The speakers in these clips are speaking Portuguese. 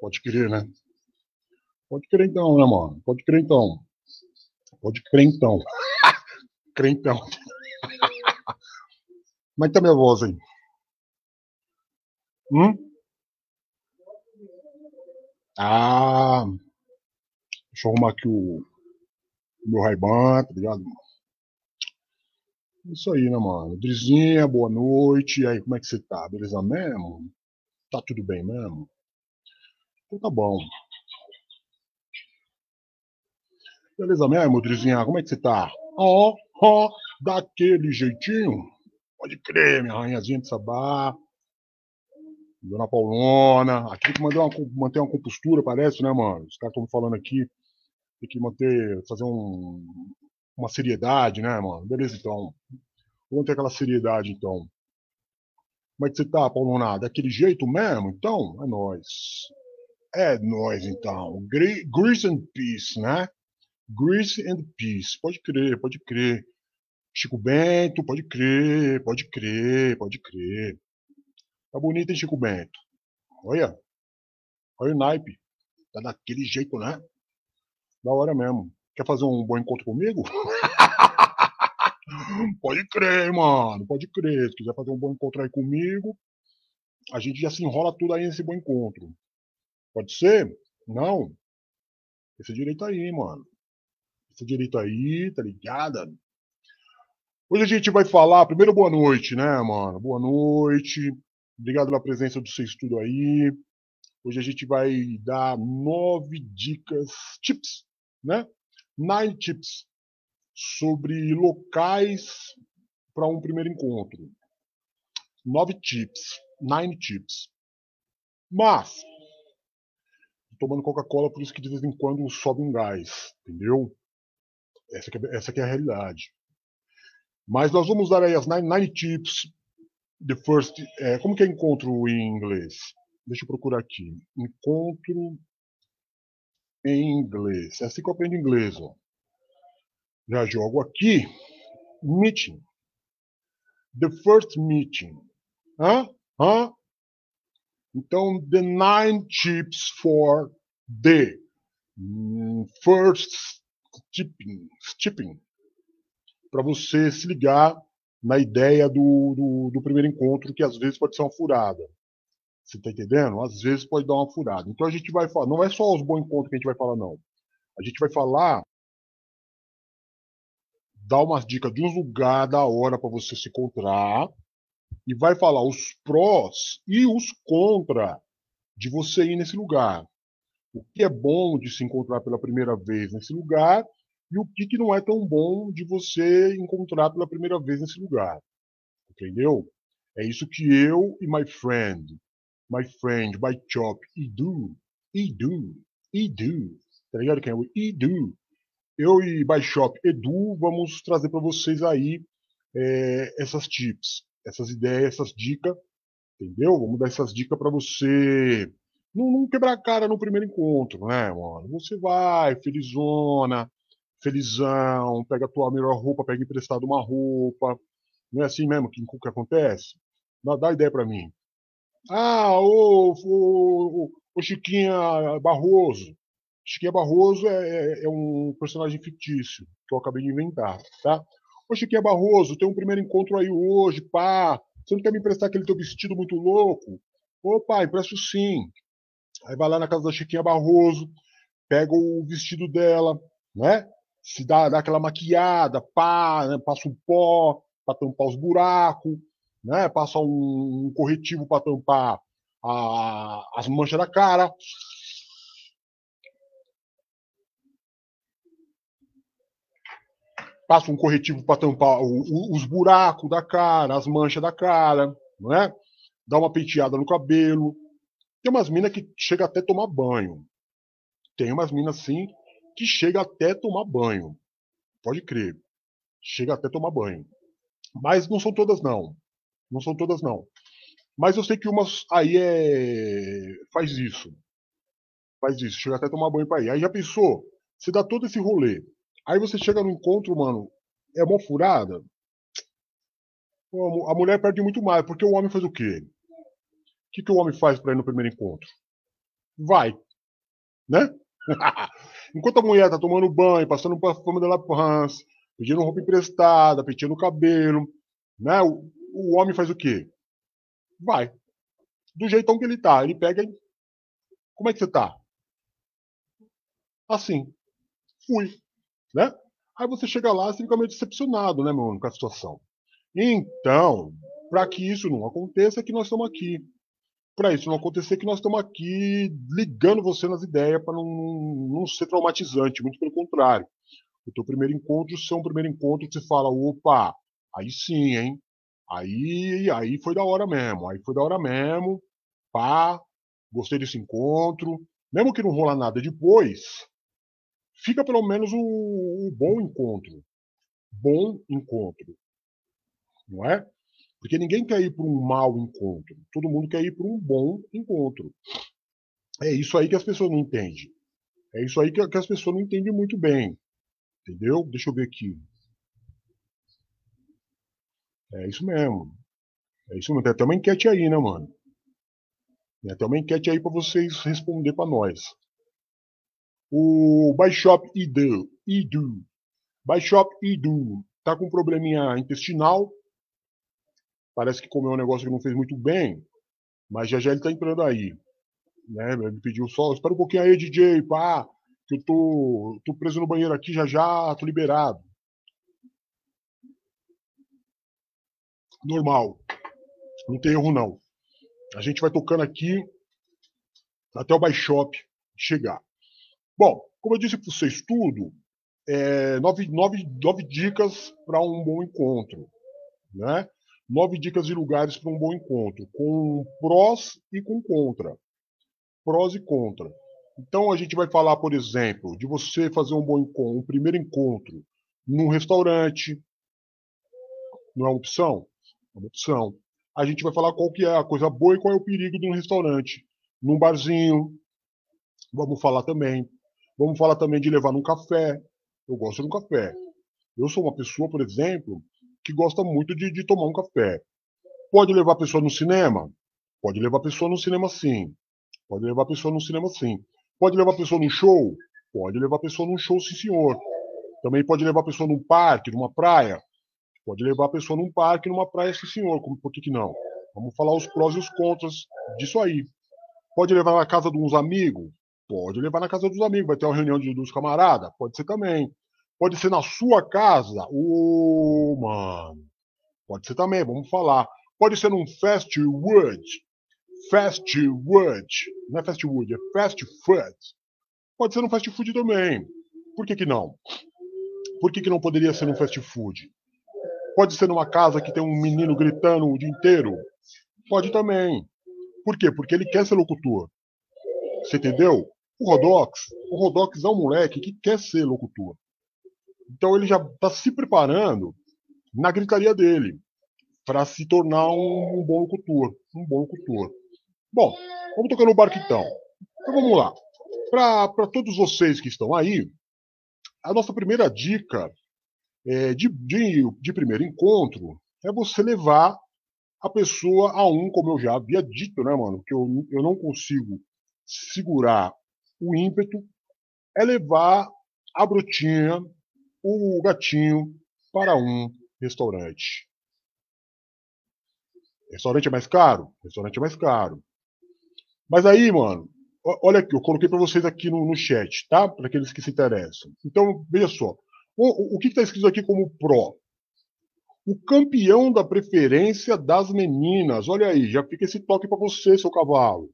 Pode crer, né? Pode crer então, né, mano? Pode crer então. Pode crer então. Crentão. Como é que tá minha voz aí? Hum? Ah, deixa eu arrumar aqui o, o meu Raiban, tá ligado? Isso aí, né, mano? Drizinha, boa noite. E aí, como é que você tá? Beleza mesmo? Tá tudo bem mesmo? Então tá bom. Beleza mesmo, Drizinha? Como é que você tá? Ó, ó, daquele jeitinho? Pode crer, minha rainhazinha de sabá. Dona Paulona. Aqui tem que manter uma, manter uma compostura, parece, né, mano? Os caras estão falando aqui. Tem que manter, fazer um, uma seriedade, né, mano? Beleza, então. Vamos ter aquela seriedade, então. Como é que você tá, Paulona? Daquele jeito mesmo? Então, é nóis. É nóis, então. Grease and Peace, né? Grease and Peace. Pode crer, pode crer. Chico Bento, pode crer, pode crer, pode crer. Tá bonito, hein, Chico Bento? Olha. Olha o naipe. Tá daquele jeito, né? Da hora mesmo. Quer fazer um bom encontro comigo? pode crer, mano. Pode crer. Se quiser fazer um bom encontro aí comigo, a gente já se enrola tudo aí nesse bom encontro. Pode ser? Não? Esse direito aí, mano. Esse direito aí, tá ligado? Hoje a gente vai falar, primeiro boa noite, né, mano? Boa noite. Obrigado pela presença do vocês tudo aí. Hoje a gente vai dar nove dicas, tips, né? Nine tips sobre locais para um primeiro encontro. Nove tips, nine tips. Mas tomando Coca-Cola, por isso que de vez em quando sobe um gás, entendeu? Essa, é, essa é a realidade. Mas nós vamos dar aí as nine, nine tips. The first, é, como que é encontro em inglês? Deixa eu procurar aqui. Encontro em inglês. É assim que eu aprendo inglês. Ó. Já jogo aqui. Meeting. The first meeting. Hã? Hã? Então, the nine tips for the first tipping. tipping para você se ligar na ideia do, do, do, primeiro encontro, que às vezes pode ser uma furada. Você está entendendo? Às vezes pode dar uma furada. Então a gente vai falar, não é só os bons encontros que a gente vai falar, não. A gente vai falar, dar umas dicas de uns lugares da hora para você se encontrar, e vai falar os prós e os contra de você ir nesse lugar. O que é bom de se encontrar pela primeira vez nesse lugar e o que, que não é tão bom de você encontrar pela primeira vez nesse lugar. Entendeu? É isso que eu e my friend, my friend, my chop, Edu, Edu, Edu, tá ligado quem é o Edu? Eu e by shop Edu vamos trazer para vocês aí é, essas tips, essas ideias, essas dicas, entendeu? Vamos dar essas dicas para você não, não, quebrar a cara no primeiro encontro, né, mano? Você vai, felizona, felizão, pega a tua melhor roupa, pega emprestado uma roupa. Não é assim mesmo que, que acontece? Dá, dá ideia para mim. Ah, o, o, o, Chiquinha Barroso. Chiquinha Barroso é, é, é, um personagem fictício que eu acabei de inventar, tá? Ô Chiquinha Barroso, tem um primeiro encontro aí hoje, pá. Você não quer me emprestar aquele teu vestido muito louco? Ô pai, empresto sim. Aí vai lá na casa da Chiquinha Barroso, pega o vestido dela, né? se dá, dá aquela maquiada, pá, né, passa um pó para tampar os buracos, né, passa um, um corretivo para tampar a, as manchas da cara. Passa um corretivo para tampar o, o, os buracos da cara, as manchas da cara, não é? Dá uma penteada no cabelo. Tem umas minas que chega até tomar banho. Tem umas minas assim que chega até tomar banho. Pode crer. Chega até tomar banho. Mas não são todas, não. Não são todas, não. Mas eu sei que umas aí é. faz isso. Faz isso. Chega até tomar banho pra ir. Aí já pensou? Você dá todo esse rolê. Aí você chega no encontro, mano. É uma furada. A mulher perde muito mais. Porque o homem faz o quê? O que, que o homem faz para ir no primeiro encontro? vai. Né? Enquanto a mulher tá tomando banho, passando perfume de la France, pedindo roupa emprestada, pedindo cabelo, né? O, o homem faz o quê? Vai. Do jeitão que ele tá. Ele pega e. Como é que você tá? Assim. Fui. Né? Aí você chega lá e fica meio decepcionado, né, meu com a situação. Então, para que isso não aconteça, é que nós estamos aqui. Para isso não acontecer, é que nós estamos aqui ligando você nas ideias para não, não ser traumatizante, muito pelo contrário. O teu primeiro encontro ser um primeiro encontro você fala, opa, aí sim, hein? Aí, aí foi da hora mesmo, aí foi da hora mesmo, pá, gostei desse encontro. Mesmo que não rola nada depois, fica pelo menos o bom encontro. Bom encontro. Não é? Porque ninguém quer ir para um mau encontro. Todo mundo quer ir para um bom encontro. É isso aí que as pessoas não entendem. É isso aí que, que as pessoas não entendem muito bem. Entendeu? Deixa eu ver aqui. É isso mesmo. É isso mesmo. Tem até uma enquete aí, né, mano? Tem até uma enquete aí para vocês responder para nós. O Baishop Idu, Idu, Baishop Idu, tá com um probleminha intestinal. Parece que comeu um negócio que não fez muito bem, mas já já ele tá entrando aí. Né? Ele pediu só, espera um pouquinho aí, DJ, pá, que eu tô, tô preso no banheiro aqui, já já tô liberado. Normal. Não tem erro não. A gente vai tocando aqui até o Baishop chegar. Bom, como eu disse para vocês tudo, é, nove, nove, nove dicas para um bom encontro. Né? Nove dicas de lugares para um bom encontro, com prós e com contra. Prós e contra. Então a gente vai falar, por exemplo, de você fazer um bom encontro, um primeiro encontro num restaurante. Não é uma opção? É uma opção. A gente vai falar qual que é a coisa boa e qual é o perigo de um restaurante. Num barzinho. Vamos falar também Vamos falar também de levar num café. Eu gosto de um café. Eu sou uma pessoa, por exemplo, que gosta muito de, de tomar um café. Pode levar a pessoa no cinema? Pode levar a pessoa no cinema sim. Pode levar a pessoa no cinema sim. Pode levar a pessoa num show? Pode levar a pessoa num show, sim, senhor. Também pode levar a pessoa num parque, numa praia. Pode levar a pessoa num parque, numa praia, sim, senhor. Por que, que não? Vamos falar os prós e os contras disso aí. Pode levar na casa de uns amigos? Pode levar na casa dos amigos, vai ter uma reunião de, dos camaradas? Pode ser também. Pode ser na sua casa? Ô, oh, mano. Pode ser também, vamos falar. Pode ser num fast food. Fast food. Não é fast food, é fast food. Pode ser num fast food também. Por que, que não? Por que, que não poderia ser num fast food? Pode ser numa casa que tem um menino gritando o dia inteiro? Pode também. Por quê? Porque ele quer ser locutor. Você entendeu? O Rodox, o Rodox é um moleque que quer ser locutor. Então ele já está se preparando na gritaria dele para se tornar um, um, bom locutor, um bom locutor. Bom, vamos tocar no barco então. Então vamos lá. Para todos vocês que estão aí, a nossa primeira dica é, de, de, de primeiro encontro é você levar a pessoa a um, como eu já havia dito, né, mano? Que eu, eu não consigo segurar o ímpeto é levar a brutinha, o gatinho, para um restaurante. Restaurante é mais caro? Restaurante é mais caro. Mas aí, mano, olha aqui, eu coloquei para vocês aqui no, no chat, tá? Para aqueles que se interessam. Então, veja só. O, o que está escrito aqui como pró? O campeão da preferência das meninas. Olha aí, já fica esse toque para você, seu cavalo.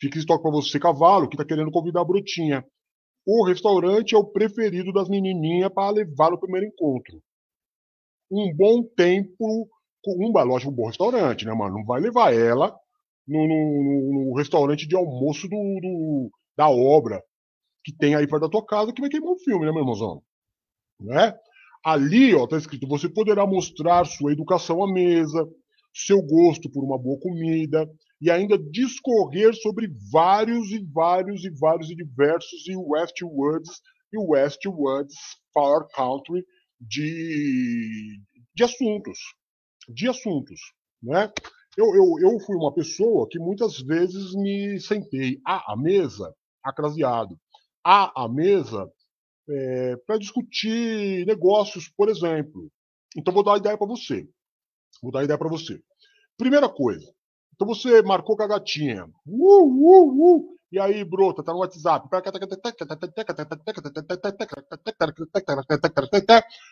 Fica esse toque para você, cavalo, que está querendo convidar a brotinha. O restaurante é o preferido das menininhas para levar no primeiro encontro. Um bom tempo, um, lógico, um bom restaurante, né, mano? Não vai levar ela no, no, no restaurante de almoço do, do, da obra que tem aí perto da tua casa que vai queimar o filme, né, meu irmãozão? Né? Ali, ó, tá escrito: você poderá mostrar sua educação à mesa, seu gosto por uma boa comida, e ainda discorrer sobre vários e vários e vários e diversos e Westwards e Westwards Far Country de, de assuntos, de assuntos, né? Eu, eu, eu fui uma pessoa que muitas vezes me sentei à, à mesa, acraseado, à, à mesa, é, para discutir negócios, por exemplo. Então, vou dar uma ideia para você. Vou dar ideia para você. Primeira coisa. Então, você marcou com a gatinha. Uh, uh, uh. E aí, brota, tá no WhatsApp.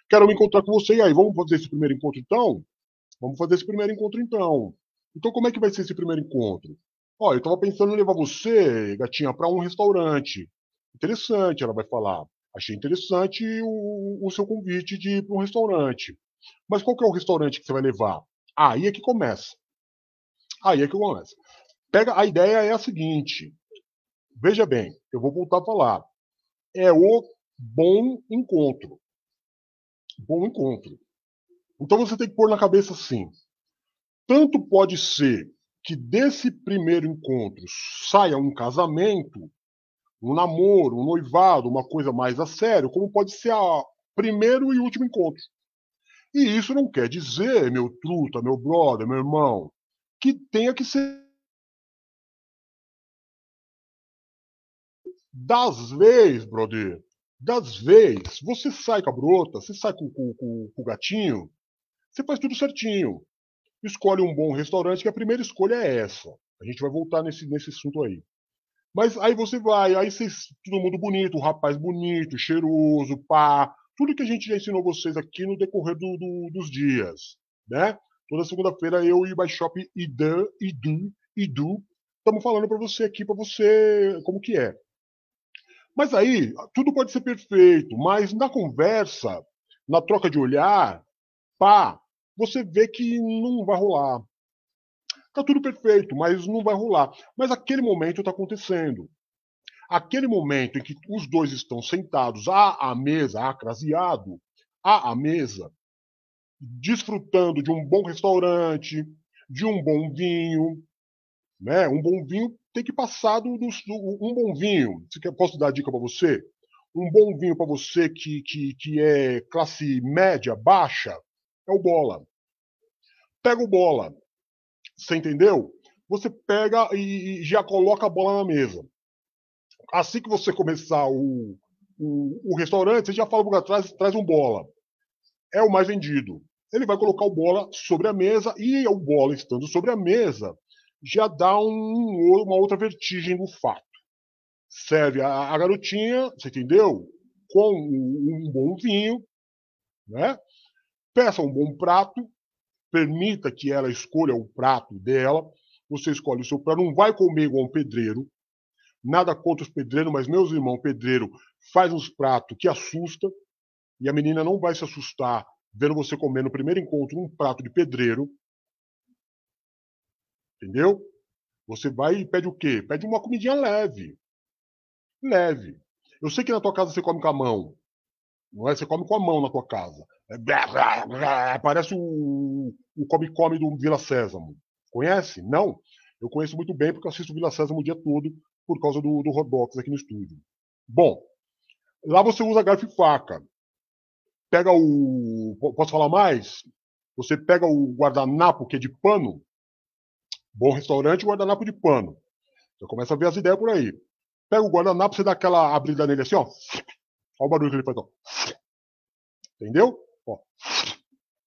Quero me encontrar com você. E aí, vamos fazer esse primeiro encontro então? Vamos fazer esse primeiro encontro então. Então, como é que vai ser esse primeiro encontro? Ó, eu tava pensando em levar você, gatinha, para um restaurante. Interessante, ela vai falar. Achei interessante o, o seu convite de ir para um restaurante. Mas qual que é o restaurante que você vai levar? Aí é que começa. Aí é que começa. Pega, a ideia é a seguinte. Veja bem, eu vou voltar a falar. É o bom encontro. Bom encontro. Então você tem que pôr na cabeça assim. Tanto pode ser que desse primeiro encontro saia um casamento, um namoro, um noivado, uma coisa mais a sério, como pode ser o primeiro e último encontro. E isso não quer dizer, meu truta, meu brother, meu irmão, que tenha que ser Das vezes, brother, das vezes, você sai com a brota, você sai com, com, com, com o gatinho, você faz tudo certinho. Escolhe um bom restaurante, que a primeira escolha é essa. A gente vai voltar nesse, nesse assunto aí. Mas aí você vai, aí todo mundo bonito, um rapaz bonito, cheiroso, pá, tudo que a gente já ensinou vocês aqui no decorrer do, do, dos dias, né? Toda segunda-feira eu e o Baixop Idan, Idu, Idu, estamos falando para você aqui, para você como que é. Mas aí, tudo pode ser perfeito, mas na conversa, na troca de olhar, pá, você vê que não vai rolar. Tá tudo perfeito, mas não vai rolar. Mas aquele momento está acontecendo. Aquele momento em que os dois estão sentados à, à mesa, acraseado, à, à mesa, desfrutando de um bom restaurante, de um bom vinho, né? Um bom vinho tem que passar do, do, um bom vinho. Posso dar dica para você? Um bom vinho para você que, que, que é classe média, baixa, é o bola. Pega o bola. Você entendeu? Você pega e, e já coloca a bola na mesa. Assim que você começar o, o, o restaurante, você já fala para trás, traz um bola. É o mais vendido. Ele vai colocar o bola sobre a mesa e o bola estando sobre a mesa, já dá um, uma outra vertigem do fato. Serve a, a garotinha, você entendeu? Com um, um bom vinho, né? Peça um bom prato, permita que ela escolha o prato dela. Você escolhe o seu prato, não vai comer igual um pedreiro. Nada contra os pedreiros, mas meus irmãos, pedreiro faz uns pratos que assusta e a menina não vai se assustar vendo você comer no primeiro encontro um prato de pedreiro. Entendeu? Você vai e pede o quê? Pede uma comidinha leve. Leve. Eu sei que na tua casa você come com a mão. Não é? Você come com a mão na tua casa. É, parece o, o come-come do Vila Sésamo. Conhece? Não? Eu conheço muito bem porque eu assisto Vila Sésamo o dia todo por causa do, do aqui no estúdio. Bom, lá você usa garfo e faca. Pega o. Posso falar mais? Você pega o guardanapo que é de pano, Bom restaurante, guardanapo de pano. Você começa a ver as ideias por aí. Pega o guardanapo, você dá aquela abrida nele assim, ó. Olha o barulho que ele faz, ó. Entendeu? Ó.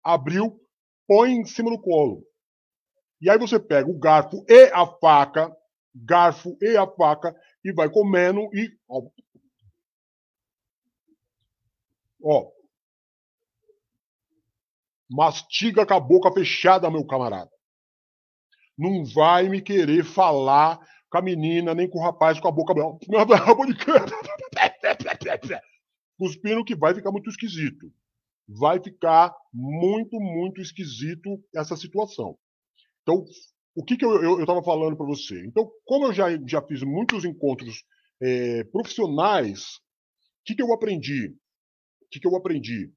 Abriu, põe em cima do colo. E aí você pega o garfo e a faca, garfo e a faca, e vai comendo e. Ó. ó. Mastiga com a boca fechada, meu camarada não vai me querer falar com a menina, nem com o rapaz com a boca cuspindo que vai ficar muito esquisito. Vai ficar muito, muito esquisito essa situação. Então, o que, que eu estava falando para você? Então, como eu já, já fiz muitos encontros é, profissionais, o que, que eu aprendi? O que, que eu aprendi?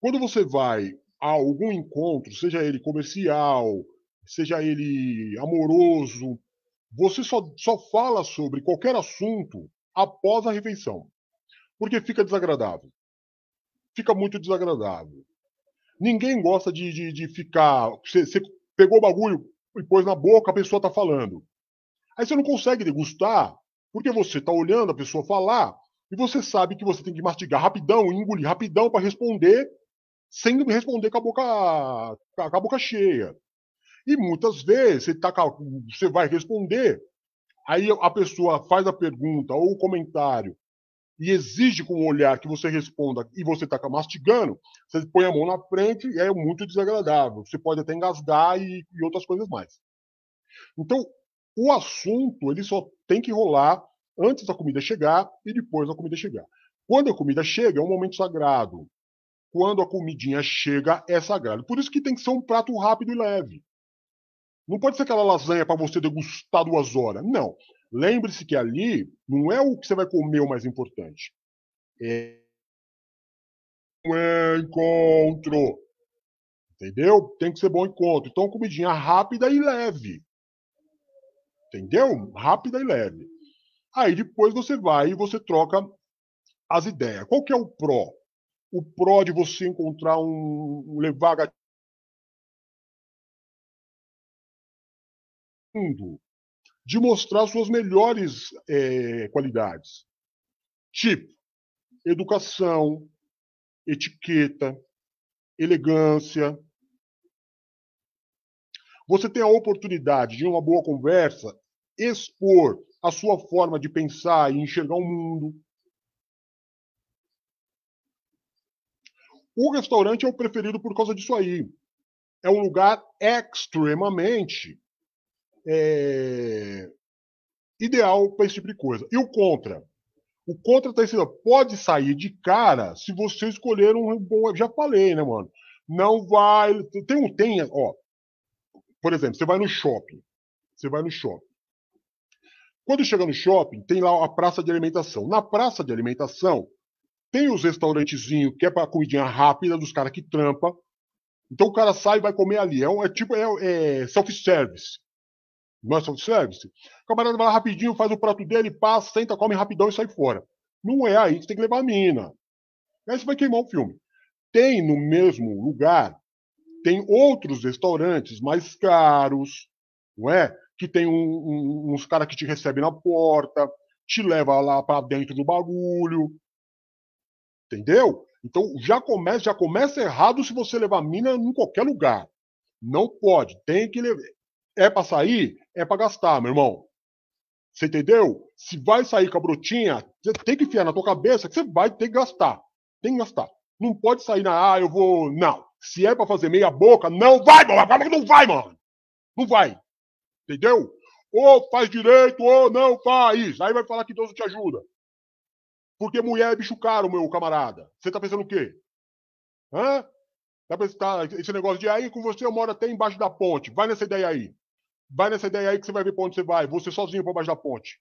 Quando você vai a algum encontro, seja ele comercial, seja ele amoroso, você só, só fala sobre qualquer assunto após a refeição. Porque fica desagradável. Fica muito desagradável. Ninguém gosta de, de, de ficar. Você, você pegou o bagulho e pôs na boca, a pessoa tá falando. Aí você não consegue degustar, porque você tá olhando a pessoa falar e você sabe que você tem que mastigar rapidão, engolir rapidão para responder, sem responder com a boca, com a boca cheia. E muitas vezes você, tá, você vai responder, aí a pessoa faz a pergunta ou o comentário e exige com o olhar que você responda e você está mastigando, você põe a mão na frente e é muito desagradável. Você pode até engasgar e, e outras coisas mais. Então, o assunto ele só tem que rolar antes da comida chegar e depois da comida chegar. Quando a comida chega, é um momento sagrado. Quando a comidinha chega, é sagrado. Por isso que tem que ser um prato rápido e leve. Não pode ser aquela lasanha para você degustar duas horas. Não. Lembre-se que ali não é o que você vai comer o mais importante. É um encontro. Entendeu? Tem que ser bom encontro. Então, comidinha rápida e leve. Entendeu? Rápida e leve. Aí depois você vai e você troca as ideias. Qual que é o pró? O pró de você encontrar um, levar de mostrar suas melhores é, qualidades. Tipo, educação, etiqueta, elegância. Você tem a oportunidade de, uma boa conversa, expor a sua forma de pensar e enxergar o mundo. O restaurante é o preferido por causa disso aí. É um lugar extremamente é, ideal para esse tipo de coisa. E o contra? O contra está ensinando, pode sair de cara se você escolher um bom. Já falei, né, mano? Não vai. Tem um. Tem, ó. Por exemplo, você vai no shopping. Você vai no shopping. Quando chega no shopping, tem lá a praça de alimentação. Na praça de alimentação, tem os restaurantezinhos que é para comidinha rápida dos caras que trampa. Então o cara sai e vai comer ali. É, um, é tipo é, é self-service. Não é self-service. O camarada vai lá rapidinho, faz o prato dele, passa, senta, come rapidão e sai fora. Não é aí que você tem que levar a mina. Aí você vai queimar o filme. Tem no mesmo lugar, tem outros restaurantes mais caros, não é? Que tem um, um, uns caras que te recebem na porta, te leva lá para dentro do bagulho. Entendeu? Então já começa, já começa errado se você levar mina em qualquer lugar. Não pode, tem que levar. É para sair? É para gastar, meu irmão. Você entendeu? Se vai sair com a brotinha, você tem que enfiar na tua cabeça que você vai ter que gastar. Tem que gastar. Não pode sair na, ah, eu vou. Não. Se é para fazer meia boca, não vai, mano. Não vai, mano. Não vai. Entendeu? Ou faz direito, ou não faz. Aí vai falar que Deus te ajuda. Porque mulher é bicho caro, meu camarada. Você tá pensando o quê? Hã? Tá pensando, esse negócio de aí com você eu moro até embaixo da ponte. Vai nessa ideia aí. Vai nessa ideia aí que você vai ver pra onde você vai. Você sozinho por baixo da ponte.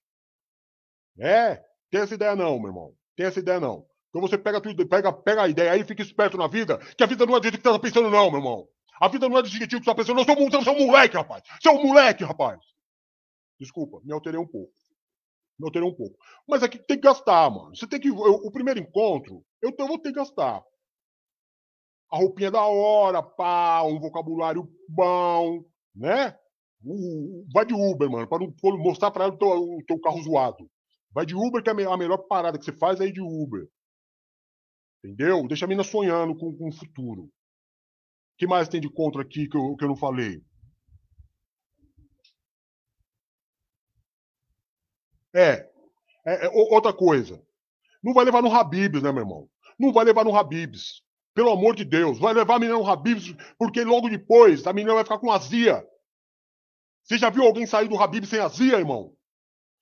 É, tem essa ideia não, meu irmão. Tem essa ideia não. Então você pega tudo, pega, pega a ideia aí e fica esperto na vida, que a vida não é do jeito que você tá pensando, não, meu irmão. A vida não é do jeito que você tá pensando, não, sou, sou, um moleque, rapaz. Um moleque, rapaz. Desculpa, me alterei um pouco. Me alterei um pouco. Mas aqui tem que gastar, mano. Você tem que. Eu, o primeiro encontro, eu, eu vou ter que gastar. A roupinha da hora, pá, um vocabulário bom, né? Vai de Uber, mano, para mostrar para ela o teu, o teu, carro zoado. Vai de Uber, que é a melhor parada que você faz aí de Uber. Entendeu? Deixa a mina sonhando com, com o futuro. O que mais tem de contra aqui que eu, que eu não falei? É, é, é, outra coisa. Não vai levar no Habibs, né, meu irmão? Não vai levar no Habibs. Pelo amor de Deus. Vai levar a menina no Habibs, porque logo depois a menina vai ficar com azia. Você já viu alguém sair do Habib sem azia, irmão?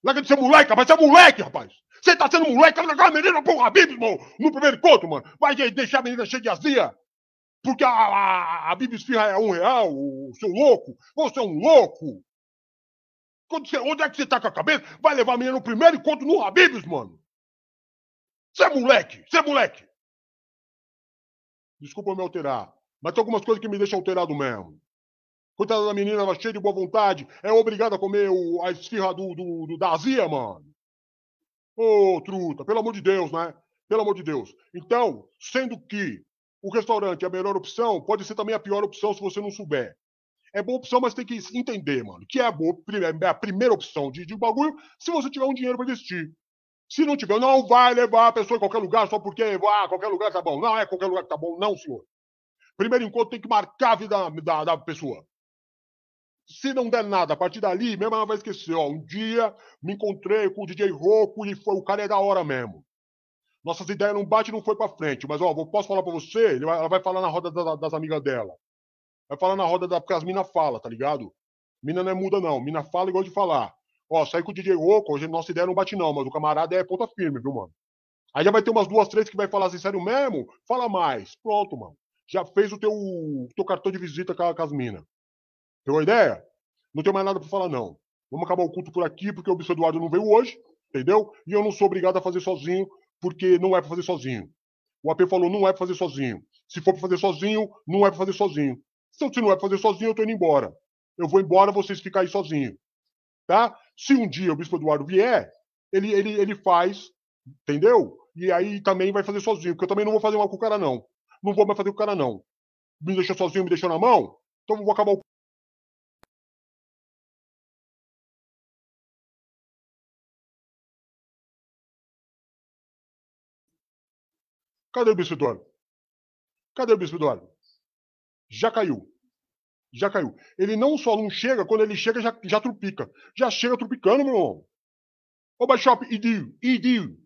Larga de ser moleque, rapaz. Você é moleque, rapaz. Você tá sendo moleque, vai levar a menina pro Habib, irmão. No primeiro encontro, mano. Vai deixar a menina cheia de azia. Porque a, a, a Bíblia Esfirra é um real, o seu louco. Você é um louco. Você, onde é que você tá com a cabeça? Vai levar a menina no primeiro encontro no Habibs, mano. Você é moleque. Você é moleque. Desculpa me alterar. Mas tem algumas coisas que me deixam alterado mesmo. Coitada da menina, ela cheia de boa vontade, é obrigada a comer o, a esfirra do, do, do, da azia, mano. Ô, oh, truta, pelo amor de Deus, né? Pelo amor de Deus. Então, sendo que o restaurante é a melhor opção, pode ser também a pior opção se você não souber. É boa opção, mas tem que entender, mano, que é a, boa, é a primeira opção de, de bagulho se você tiver um dinheiro para investir. Se não tiver, não vai levar a pessoa em qualquer lugar só porque ah, qualquer lugar tá bom. Não é qualquer lugar que tá bom, não, senhor. Primeiro encontro tem que marcar a vida da, da pessoa. Se não der nada, a partir dali, mesmo ela vai esquecer. Ó, um dia me encontrei com o DJ Roku e foi, o cara é da hora mesmo. Nossas ideias não batem não foi pra frente. Mas, ó, posso falar pra você? Ela vai falar na roda das, das amigas dela. Vai falar na roda da. Porque as minas falam, tá ligado? Mina não é muda, não. Mina fala igual de falar. Ó, saí com o DJ Roku, hoje nossa ideia não bate, não, mas o camarada é ponta firme, viu, mano? Aí já vai ter umas duas, três que vai falar assim, sério mesmo? Fala mais. Pronto, mano. Já fez o teu, teu cartão de visita com, com as minas. Tem uma ideia? Não tenho mais nada pra falar, não. Vamos acabar o culto por aqui, porque o Bispo Eduardo não veio hoje, entendeu? E eu não sou obrigado a fazer sozinho, porque não é pra fazer sozinho. O AP falou, não é pra fazer sozinho. Se for pra fazer sozinho, não é pra fazer sozinho. Então, se não é pra fazer sozinho, eu tô indo embora. Eu vou embora, vocês ficam aí sozinhos. Tá? Se um dia o Bispo Eduardo vier, ele, ele, ele faz, entendeu? E aí também vai fazer sozinho, porque eu também não vou fazer mal com o cara, não. Não vou mais fazer com o cara, não. Me deixou sozinho, me deixou na mão, então eu vou acabar o Cadê o bispo Eduardo? Cadê o bispo Eduardo? Já caiu. Já caiu. Ele não só não chega, quando ele chega, já, já trupica. Já chega trupicando, meu irmão. Ô, Baixop, idio, idio.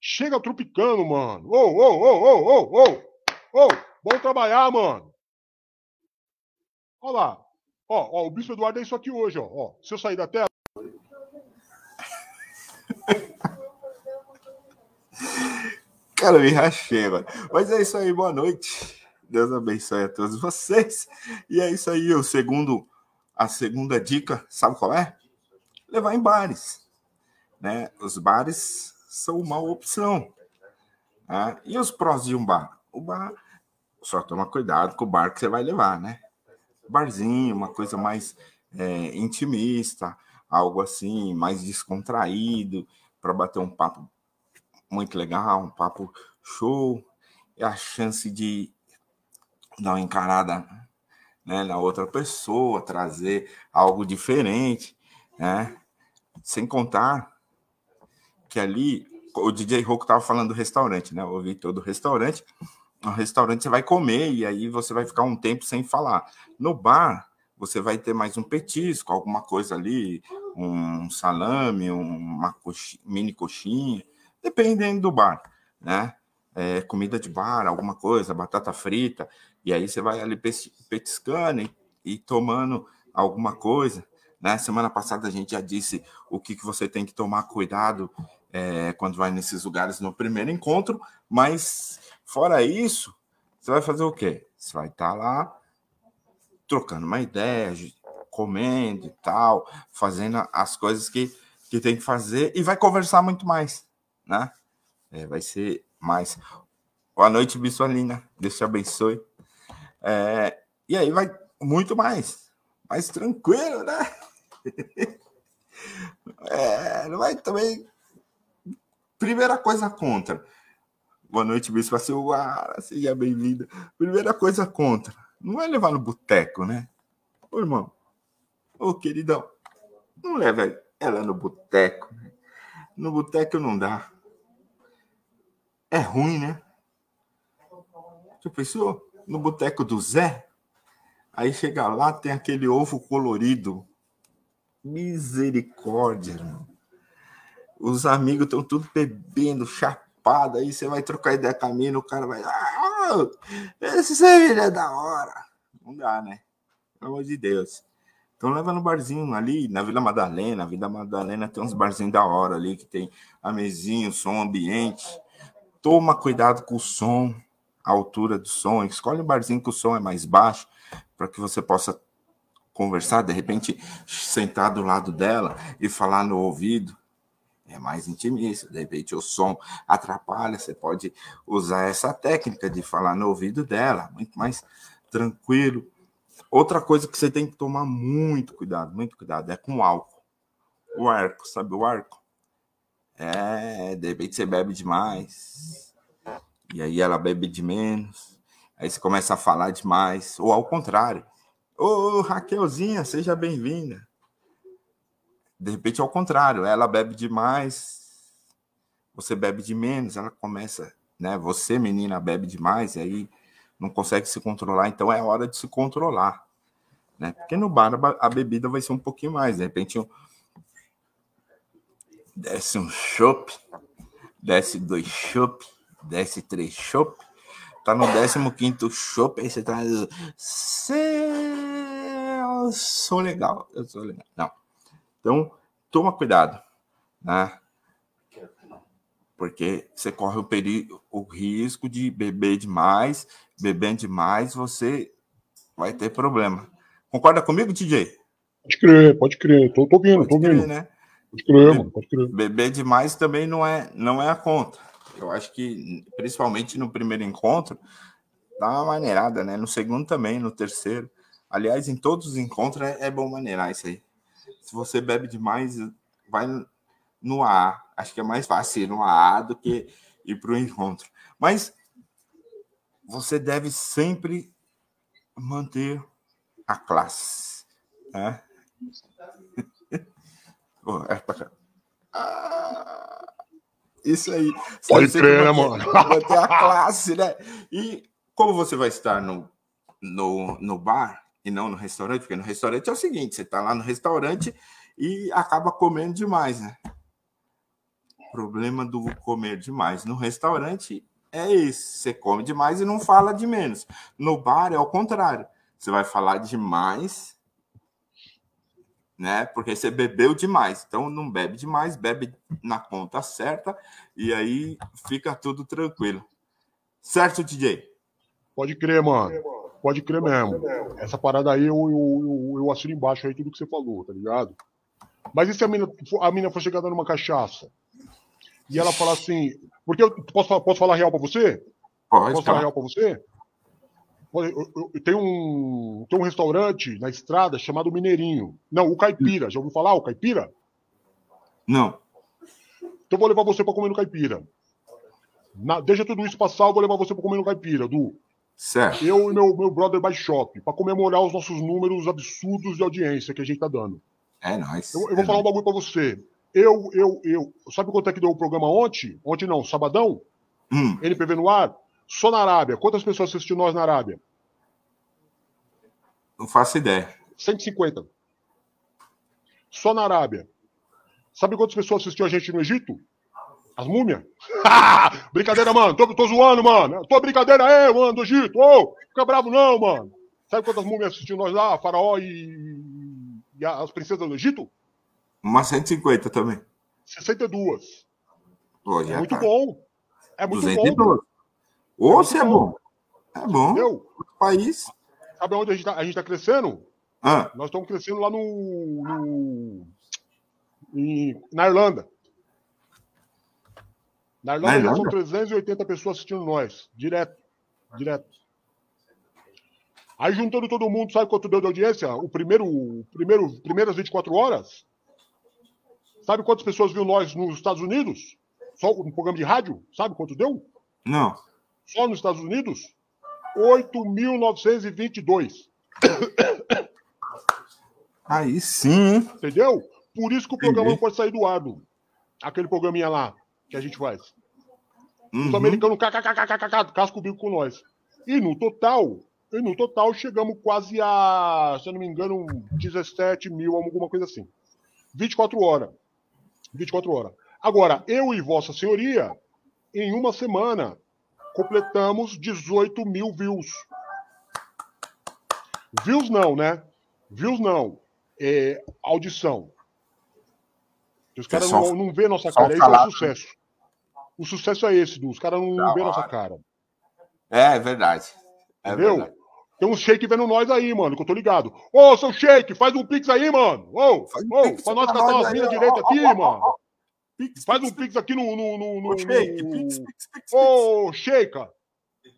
Chega trupicando, mano. Ô, ô, ô, ô, ô, ô. Ô, bom trabalhar, mano. Olha lá. Ó, ó, o Bispo Eduardo é isso aqui hoje, ó. ó. Se eu sair da tela. Cara, me rachei, mano. Mas é isso aí, boa noite. Deus abençoe a todos vocês. E é isso aí, o segundo, a segunda dica, sabe qual é? Levar em bares. Né? Os bares são uma opção. Né? E os prós de um bar? O bar, só toma cuidado com o bar que você vai levar, né? Barzinho, uma coisa mais é, intimista, algo assim, mais descontraído, para bater um papo muito legal, um papo show, e a chance de dar uma encarada né, na outra pessoa, trazer algo diferente, né? Sem contar que ali o DJ Roku estava falando do restaurante, né? Eu ouvi todo o restaurante. No restaurante você vai comer e aí você vai ficar um tempo sem falar. No bar, você vai ter mais um petisco, alguma coisa ali, um salame, uma coxinha, mini coxinha, dependendo do bar, né? É, comida de bar, alguma coisa, batata frita, e aí você vai ali petiscando e, e tomando alguma coisa. Né? Semana passada a gente já disse o que, que você tem que tomar cuidado é, quando vai nesses lugares no primeiro encontro, mas fora isso, você vai fazer o quê? Você vai estar tá lá trocando uma ideia, comendo e tal, fazendo as coisas que, que tem que fazer e vai conversar muito mais né? É, vai ser mais. Boa noite, Bissolina. Deus te abençoe. É, e aí vai muito mais. Mais tranquilo, né? É, não vai também. Primeira coisa contra. Boa noite, Bispo Silvara. Seja bem-vinda. Primeira coisa contra. Não vai levar no boteco, né? Ô, irmão. Ô, queridão. Não leva ela no boteco. Né? No boteco não dá. É ruim, né? Já pensou? No boteco do Zé? Aí chega lá, tem aquele ovo colorido. Misericórdia, irmão. Os amigos estão tudo bebendo, chapado. Aí você vai trocar ideia com a o cara vai. Ah, esse cerveja é da hora. Não dá, né? Pelo amor de Deus. Então leva no barzinho ali, na Vila Madalena. A Vila Madalena tem uns barzinhos da hora ali, que tem a mesinha, o som ambiente toma cuidado com o som, a altura do som, escolhe um barzinho que o som é mais baixo, para que você possa conversar, de repente sentar do lado dela e falar no ouvido. É mais intimista, de repente o som atrapalha, você pode usar essa técnica de falar no ouvido dela, muito mais tranquilo. Outra coisa que você tem que tomar muito cuidado, muito cuidado, é com o álcool. O arco, sabe o arco? É, de repente você bebe demais. E aí ela bebe de menos. Aí você começa a falar demais. Ou ao contrário. Ô, Raquelzinha, seja bem-vinda. De repente, ao contrário, ela bebe demais, você bebe de menos, ela começa, né? Você, menina, bebe demais, e aí não consegue se controlar, então é hora de se controlar, né? Porque no bar a bebida vai ser um pouquinho mais, de repente, um... desce um chopp, desce dois chopp, desce três chopp, tá no 15 chopp, aí você traz. Eu sou legal, eu sou legal. Não. Então, toma cuidado, né? Porque você corre o, perigo, o risco de beber demais, bebendo demais, você vai ter problema. Concorda comigo, DJ? Pode crer, pode crer. Tô, tô vindo, pode tô crer, vindo. Né? Beber demais também não é, não é a conta. Eu acho que, principalmente no primeiro encontro, dá uma maneirada, né? No segundo também, no terceiro. Aliás, em todos os encontros é, é bom maneirar isso aí. Se você bebe demais, vai no A. Acho que é mais fácil ir no A do que ir para o encontro. Mas você deve sempre manter a classe. Né? É pra... ah, isso aí. Pode crer, né, mano? Manter a classe, né? E como você vai estar no, no, no bar e não no restaurante, porque no restaurante é o seguinte: você está lá no restaurante e acaba comendo demais, né? O problema do comer demais no restaurante é esse: você come demais e não fala de menos. No bar é o contrário. Você vai falar demais, né? Porque você bebeu demais. Então não bebe demais, bebe na conta certa e aí fica tudo tranquilo. Certo, DJ? Pode crer, mano. Pode crer mesmo. Essa parada aí eu, eu, eu, assino embaixo aí tudo que você falou, tá ligado? Mas e se a mina, a mina for chegar dando uma cachaça? E ela falar assim. Porque eu posso, posso falar real pra você? Pode. Posso falar real pra você? Tem, um, tem um restaurante na estrada chamado Mineirinho. Não, o Caipira. Já ouviu falar o Caipira? Não. Então eu vou levar você pra comer no Caipira. Na, deixa tudo isso passar, eu vou levar você pra comer no Caipira, Du. Certo. Eu e meu, meu brother by shop, para comemorar os nossos números absurdos de audiência que a gente tá dando. É nóis. Eu, eu vou é falar um bagulho pra você. Eu, eu, eu. Sabe quanto é que deu o programa ontem? Ontem não, sabadão? Hum. NPV no ar? Só na Arábia. Quantas pessoas assistiram nós na Arábia? Não faço ideia. 150. Só na Arábia. Sabe quantas pessoas assistiram a gente no Egito? As múmias? brincadeira, mano. Tô, tô zoando, mano. Tô brincadeira aí, mano, do Egito. Ô, fica bravo não, mano. Sabe quantas múmias assistiu nós lá? Faraó e, e as princesas do Egito? Uma 150 também. 62. Pô, é muito tá. bom. É muito 212. bom. Ô, é, é bom. É bom. Entendeu? Outro país. Sabe onde a gente tá, gente tá crescendo? Ah. Nós estamos crescendo lá no, no em, na Irlanda. Na Irlanda, Na são 380 pessoas assistindo nós, direto. Direto. Aí juntando todo mundo, sabe quanto deu de audiência? O primeiro, o primeiro, primeiras 24 horas? Sabe quantas pessoas viu nós nos Estados Unidos? Só no programa de rádio? Sabe quanto deu? Não. Só nos Estados Unidos? 8.922. Aí sim. Entendeu? Por isso que o programa não pode sair do ar. Aquele programinha lá que a gente faz. Uhum. Os americanos casca o bico com nós. E no total, e no total chegamos quase a, se eu não me engano, 17 mil, alguma coisa assim. 24 horas. 24 horas. Agora, eu e Vossa Senhoria, em uma semana, completamos 18 mil views. Views não, né? Views não. É audição. Os caras não, não vê nossa cara, isso é sucesso. O sucesso é esse, Os caras não vê nossa cara. É, é verdade. É Entendeu? Verdade. Tem um shake vendo nós aí, mano, que eu tô ligado. Ô, seu shake, faz um pix aí, mano. Ô, faz um pix pra nós catar umas minas direito aqui, mano. Pix, faz pix, um pix aqui no. no, no, no shake, pix, pix, pix. Ô, shake.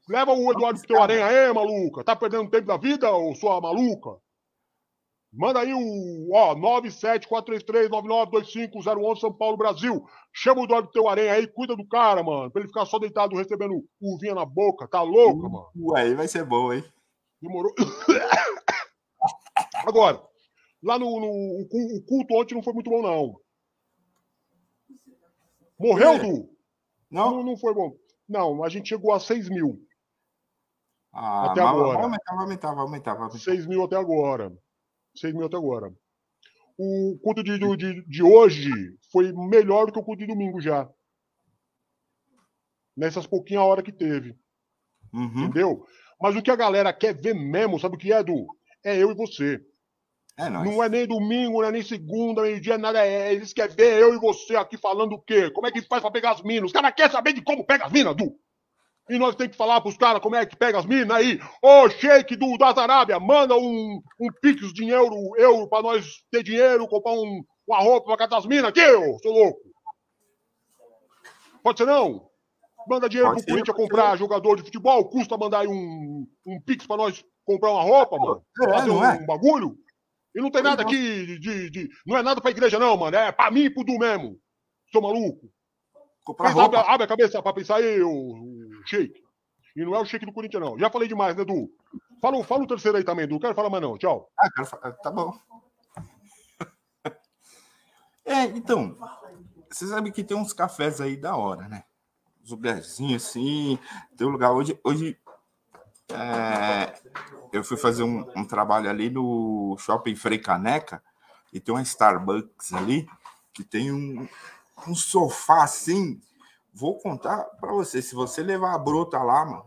Leva o Eduardo pro teu aranha aí, maluca. Tá perdendo tempo da vida, ô sua maluca? Manda aí o ó, 97433992501 São Paulo, Brasil. Chama o dó do teu aranha aí, cuida do cara, mano. Pra ele ficar só deitado recebendo uvinha na boca. Tá louca, mano? Uh, aí vai ser bom, hein? Demorou. Agora, lá no, no o culto ontem não foi muito bom, não. Morreu, é. Du? Não? não? Não foi bom. Não, a gente chegou a 6 mil. Ah, até agora. Vai aumentar, vai aumentar, vai aumentar, vai aumentar. 6 mil até agora. 6 mil até agora. O culto de, de, de hoje foi melhor do que o culto de domingo já. Nessas pouquinhas horas que teve. Uhum. Entendeu? Mas o que a galera quer ver mesmo, sabe o que é, Edu? É eu e você. É não é nem domingo, não é nem segunda, meio-dia, nada. É, eles querem ver eu e você aqui falando o quê? Como é que faz pra pegar as minas? Os caras querem saber de como pega as minas, Du. E nós temos que falar pros caras como é que pega as minas aí. Ô, shake do, das Arábia, manda um, um pix, dinheiro, euro, pra nós ter dinheiro, comprar um, uma roupa pra catar as minas aqui, ô, sou louco. Pode ser não? Manda dinheiro pode pro Corinthians comprar ser. jogador de futebol, custa mandar aí um, um pix pra nós comprar uma roupa, mano. É, fazer um, é? um, bagulho. E não tem nada aqui de, de, de, Não é nada pra igreja, não, mano. É pra mim e pro Du mesmo. Seu maluco. Abre, abre, a cabeça pra pensar aí, o, shake. E não é o shake do Corinthians, não. Já falei demais, né, Du? Fala, fala o terceiro aí também, Du. Quero falar mais não. Tchau. Ah, quero falar. Tá bom. É, então. Você sabe que tem uns cafés aí da hora, né? Os lugarzinhos assim. Tem um lugar. Hoje, hoje é, eu fui fazer um, um, trabalho ali no shopping Frei Caneca e tem uma Starbucks ali que tem um, um sofá assim Vou contar para você, se você levar a brota lá, mano,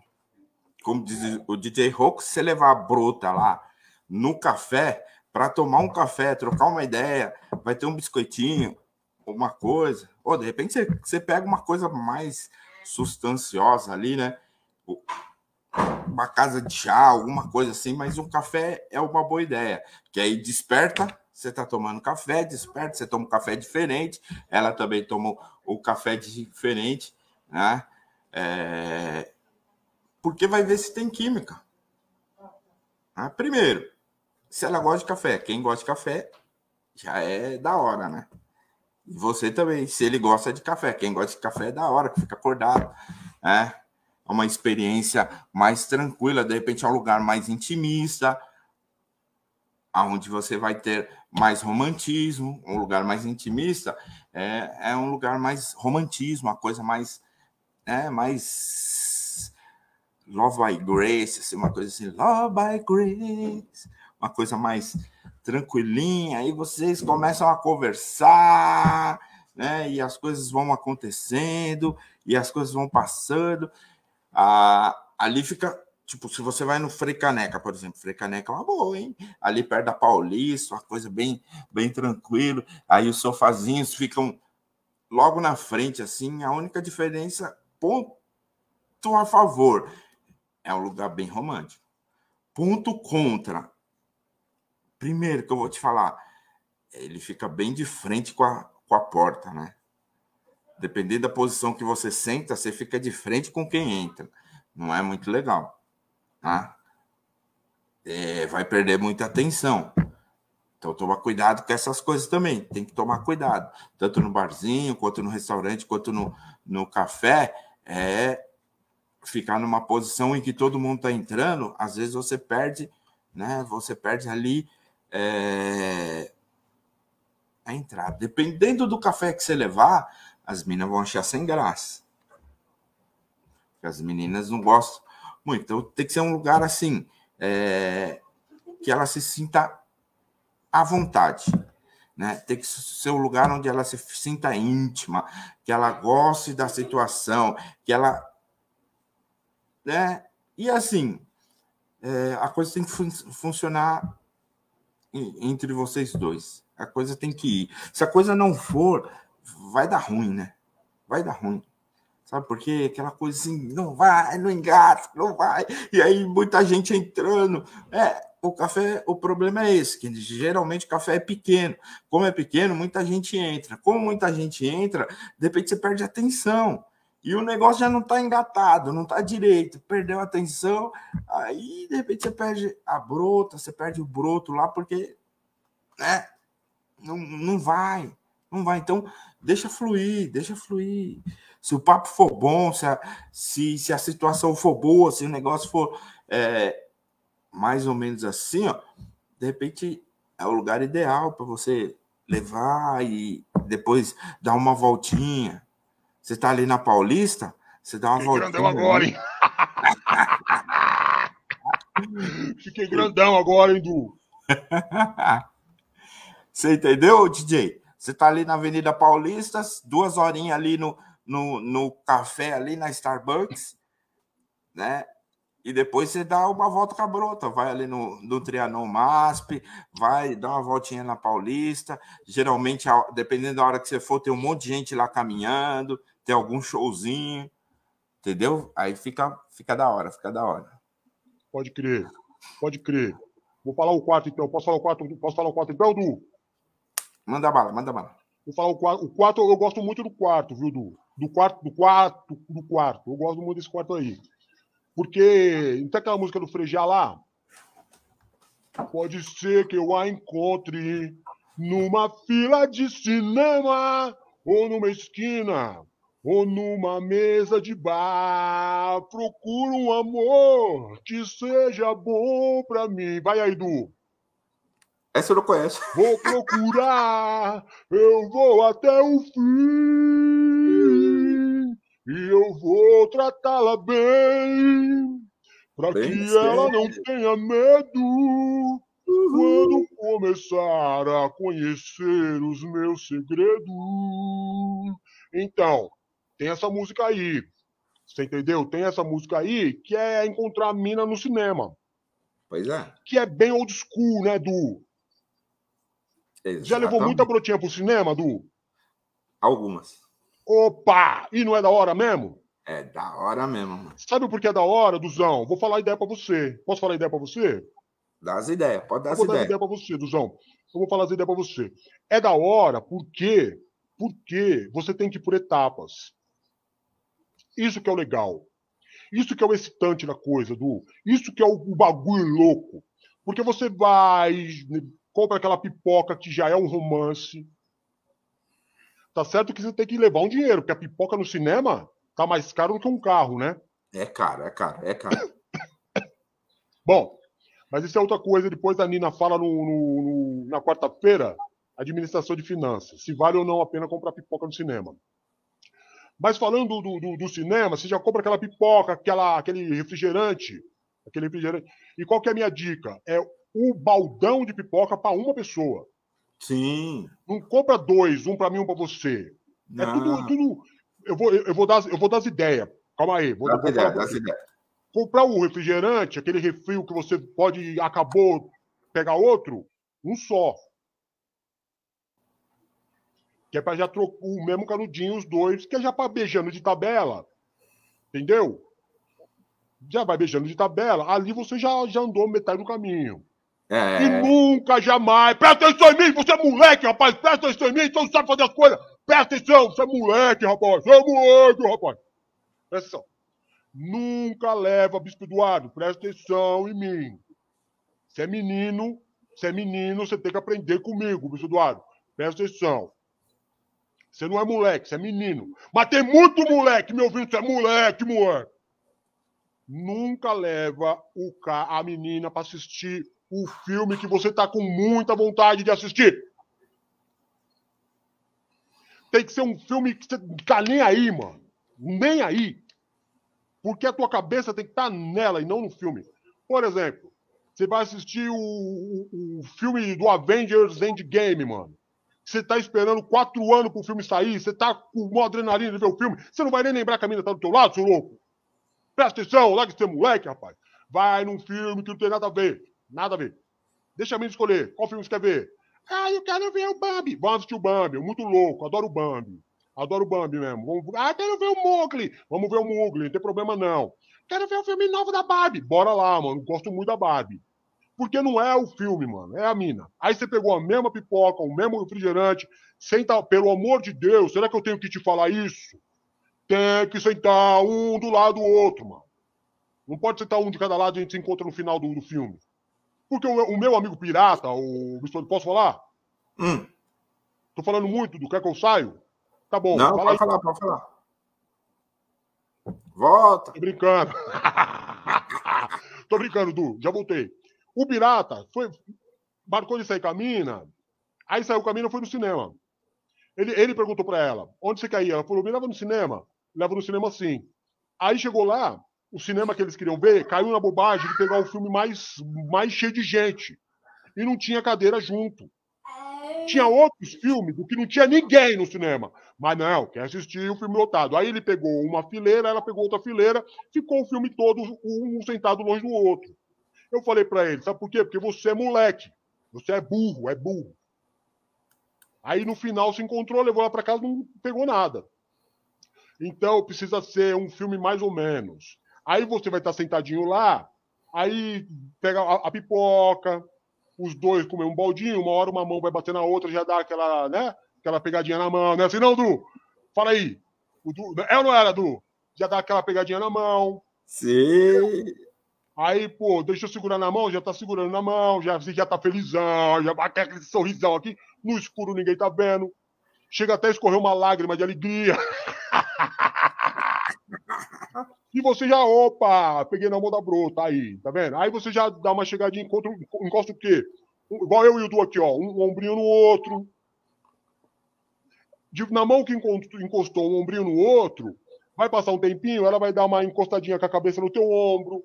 como diz o DJ Roco, se você levar a brota lá no café, para tomar um café, trocar uma ideia, vai ter um biscoitinho, uma coisa. Ou de repente você, você pega uma coisa mais substanciosa ali, né? Uma casa de chá, alguma coisa assim, mas um café é uma boa ideia. Que aí desperta você está tomando café, desperta, você toma um café diferente, ela também tomou o café diferente, né? É... Porque vai ver se tem química. Né? Primeiro, se ela gosta de café, quem gosta de café já é da hora, né? E você também, se ele gosta de café, quem gosta de café é da hora, que fica acordado, né? Uma experiência mais tranquila, de repente é um lugar mais intimista, aonde você vai ter mais romantismo, um lugar mais intimista, é, é um lugar mais romantismo, uma coisa mais, é, mais love by grace, assim, uma coisa assim, love by grace, uma coisa mais tranquilinha, aí vocês começam a conversar, né, e as coisas vão acontecendo, e as coisas vão passando, ah, ali fica Tipo, se você vai no Frei Caneca, por exemplo, Frei Caneca é uma boa, hein? Ali perto da Paulista, uma coisa bem, bem tranquilo. Aí os sofazinhos ficam logo na frente, assim. A única diferença, ponto a favor, é um lugar bem romântico. Ponto contra. Primeiro que eu vou te falar, ele fica bem de frente com a, com a porta, né? Dependendo da posição que você senta, você fica de frente com quem entra. Não é muito legal tá? É, vai perder muita atenção. Então, toma cuidado com essas coisas também. Tem que tomar cuidado, tanto no barzinho, quanto no restaurante, quanto no, no café. É ficar numa posição em que todo mundo está entrando. Às vezes você perde, né? Você perde ali é, a entrada. Dependendo do café que você levar, as meninas vão achar sem graça. As meninas não gostam muito. Então tem que ser um lugar assim é, que ela se sinta à vontade. Né? Tem que ser um lugar onde ela se sinta íntima, que ela goste da situação, que ela. Né? E assim, é, a coisa tem que fun funcionar entre vocês dois. A coisa tem que ir. Se a coisa não for, vai dar ruim, né? Vai dar ruim. Sabe por quê? Aquela coisa assim, não vai, não engata, não vai. E aí muita gente entrando. É, o café, o problema é esse, que geralmente o café é pequeno. Como é pequeno, muita gente entra. Como muita gente entra, de repente você perde atenção. E o negócio já não está engatado, não está direito, perdeu a atenção, aí de repente você perde a brota, você perde o broto lá, porque né, não, não vai, não vai. Então, deixa fluir, deixa fluir se o papo for bom, se a, se, se a situação for boa, se o negócio for é, mais ou menos assim, ó, de repente é o lugar ideal para você levar e depois dar uma voltinha. Você está ali na Paulista, você dá uma Fiquei voltinha. grandão agora, hein? Fiquei grandão agora, hein, Du? Você entendeu, DJ? Você tá ali na Avenida Paulista, duas horinhas ali no, no, no café, ali na Starbucks, né? E depois você dá uma volta com a brota, vai ali no, no Trianon MASP, vai dar uma voltinha na Paulista. Geralmente, dependendo da hora que você for, tem um monte de gente lá caminhando, tem algum showzinho, entendeu? Aí fica, fica da hora, fica da hora. Pode crer. Pode crer. Vou falar o quarto, então. Posso falar o quarto? Posso falar o quarto, então, Du? Manda bala, manda bala. Vou falar o quarto. O quarto, eu gosto muito do quarto, viu, Du? Do quarto, do quarto, do quarto. Eu gosto muito desse quarto aí. Porque. Não tem aquela música do Frejá lá? Pode ser que eu a encontre numa fila de cinema, ou numa esquina, ou numa mesa de bar. Procuro um amor que seja bom pra mim. Vai aí, Du. Essa eu não conheço. Vou procurar, eu vou até o fim. E eu vou tratá-la bem, para que ela não tenha medo quando começar a conhecer os meus segredos. Então, tem essa música aí. Você entendeu? Tem essa música aí que é encontrar a mina no cinema. Pois é. Que é bem old school, né, Du? Já levou Exatamente. muita brotinha pro cinema, Du? Algumas. Opa! E não é da hora mesmo? É da hora mesmo, mano. Sabe por que é da hora, Duzão? Vou falar a ideia pra você. Posso falar a ideia pra você? Dá as ideias, pode dar Eu as vou dar as ideias. ideias pra você, Duzão. Eu vou falar as ideias pra você. É da hora porque, porque você tem que ir por etapas. Isso que é o legal. Isso que é o excitante da coisa, Du. Isso que é o, o bagulho louco. Porque você vai, compra aquela pipoca que já é um romance. Tá certo que você tem que levar um dinheiro, porque a pipoca no cinema tá mais caro do que um carro, né? É caro, é caro, é caro. Bom, mas isso é outra coisa. Depois a Nina fala no, no- no- na quarta-feira, administração de finanças, se vale ou não a pena comprar pipoca no cinema. Mas falando do, do- do cinema, você já compra aquela pipoca, aquela, aquele refrigerante, aquele refrigerante. E qual que é a minha dica? É o baldão de pipoca para uma pessoa. Sim. Não compra dois, um para mim, um para você. É Não, tudo, tudo. Eu vou, eu vou dar, as- eu vou dar as ideias. Calma aí. Vou, dá vou dá ideias. comprar um refrigerante, aquele refil que você pode, acabou, pegar outro, um só. Que é pra já trocar o mesmo canudinho, os dois, que é já pra beijando de tabela. Entendeu? Já vai beijando de tabela, ali você já, já andou metade do caminho. E É, nunca, jamais. Presta atenção em mim, você é moleque, rapaz. Presta atenção em mim, você não sabe fazer as coisas. Presta atenção, você é moleque, rapaz. Você é moleque, rapaz. Presta atenção. Nunca leva Bispo Eduardo, presta atenção em mim. Você é menino, você é menino, você tem que aprender comigo, Bispo Eduardo. Presta atenção. Você não é moleque, você é menino. Mas tem muito moleque me ouvindo, você é moleque, moleque. Nunca leva o ca... a menina para assistir o filme que você tá com muita vontade de assistir. Tem que ser um filme que você tá nem aí, mano. Nem aí. Porque a tua cabeça tem que estar nela e não no filme. Por exemplo, você vai assistir o, o- o filme do Avengers Endgame, mano. Você tá esperando quatro anos pro filme sair, você tá com uma adrenalina de ver o filme, você não vai nem lembrar que a mina tá do teu lado, seu louco. Presta atenção, larga ser moleque, rapaz. Vai num filme que não tem nada a ver. Nada a ver. Deixa a mina escolher. Qual filme você quer ver? Ah, eu quero ver o Bambi. Vamos assistir o Bambi. Muito louco. Adoro o Bambi. Adoro o Bambi mesmo. Vamos... Ah, quero ver o Mowgli. Vamos ver o Mowgli. Não tem problema, não. Quero ver o filme novo da Barbie. Bora lá, mano. Gosto muito da Barbie. Porque não é o filme, mano. É a mina. Aí você pegou a mesma pipoca, o mesmo refrigerante. Senta, pelo amor de Deus, será que eu tenho que te falar isso? Tem que sentar um do lado do outro, mano. Não pode sentar um de cada lado e a gente se encontra no final do, do filme. Porque o, o meu amigo pirata, o Bispo, posso falar? Hum, Tô falando muito do quer que eu saio? Tá bom, não, pode aí. falar, pode falar. Volta. Tô brincando. Tô brincando, Du. Já voltei. O pirata foi. marcou de sair com a mina, aí saiu com a mina e foi no cinema. Ele, ele perguntou para ela, onde você quer ir? Ela falou, me leva no cinema. Leva no cinema sim. Aí chegou lá, o cinema que eles queriam ver caiu na bobagem de pegar o filme mais, mais cheio de gente. E não tinha cadeira junto. Tinha outros filmes do que não tinha ninguém no cinema. Mas não, quer assistir o filme lotado. Aí ele pegou uma fileira, ela pegou outra fileira, ficou o filme todo, um sentado longe do outro. Eu falei para ele, sabe por quê? Porque você é moleque. Você é burro, é burro. Aí no final se encontrou, levou lá para casa, não pegou nada. Então precisa ser um filme mais ou menos. Aí você vai estar sentadinho lá, aí pega a, a pipoca, os dois comer um baldinho, uma hora uma mão vai bater na outra, já dá aquela, né? Aquela pegadinha na mão, né? Assim, não, Du? Fala aí. O du, é ou não era, Du? Já dá aquela pegadinha na mão. Sim. Aí, pô, deixa eu segurar na mão, já tá segurando na mão, já, já tá felizão, já bate aquele sorrisão aqui, no escuro ninguém tá vendo. Chega até a escorrer uma lágrima de alegria. E você já, opa, peguei na mão da Bro, tá aí, tá vendo? Aí você já dá uma chegadinha, encontra, encosta o quê? Igual eu e o Du aqui, ó, um ombrinho no outro. De, na mão que encostou um ombrinho no outro, vai passar um tempinho, ela vai dar uma encostadinha com a cabeça no teu ombro.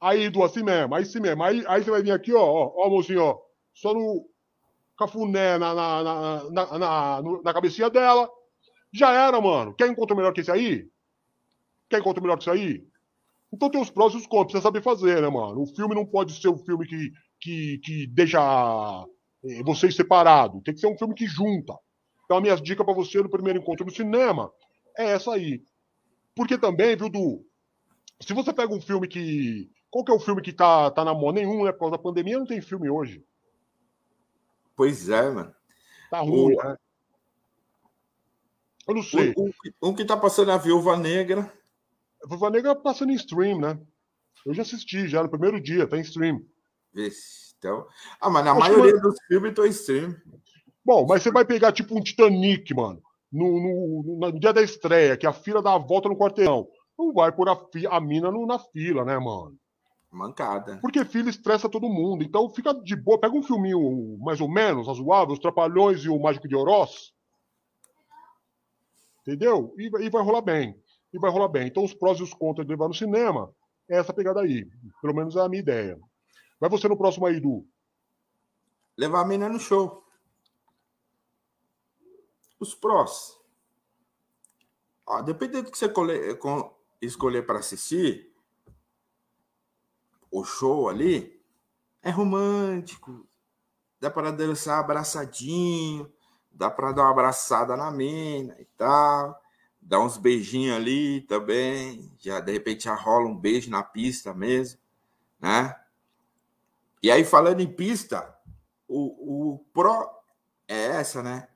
Aí, Du, assim mesmo, aí sim mesmo. Aí, aí você vai vir aqui, ó, ó, ó mocinho, ó, só no cafuné, na, na, na, na, na, na cabecinha dela. Já era, mano. Quer encontro melhor que esse aí? Quer encontro melhor que isso aí? Então tem os prós e os contras, precisa saber fazer, né, mano? O filme não pode ser um filme que, que, que deixa eh, vocês separados. Tem que ser um filme que junta. Então a minha dica para você no primeiro encontro no cinema é essa aí. Porque também, viu, Du? Se você pega um filme que. Qual que é o filme que tá, tá na mão? Nenhum, né? Por causa da pandemia não tem filme hoje. Pois é, mano. Tá ruim, o... né? Eu não sei. Um, um que tá passando a Viúva Negra. Viúva Negra passando em stream, né? Eu já assisti, já no primeiro dia, tá em stream. Então... Ah, mas na Acho maioria que... dos filmes tô em stream. Bom, mas você vai pegar tipo um Titanic, mano, no, no, no dia da estreia, que a fila dá a volta no quarteirão. Não vai pôr a, fi, a mina no, na fila, né, mano? Mancada. Porque fila estressa todo mundo. Então fica de boa. Pega um filminho mais ou menos razoável, Os Trapalhões e o Mágico de Oroz. Entendeu? E, e vai rolar bem e vai rolar bem. Então, os prós e os contras de levar no cinema é essa pegada aí. Pelo menos é a minha ideia. Vai você no próximo aí, Du. Levar a menina no show. Os prós. Ó, dependendo do que você escolher para assistir, o show ali é romântico. Dá para dançar abraçadinho, dá para dar uma abraçada na mina e tal dá uns beijinhos ali também, já de repente já rola um beijo na pista mesmo, né? E aí, falando em pista, o, o Pro é essa, né?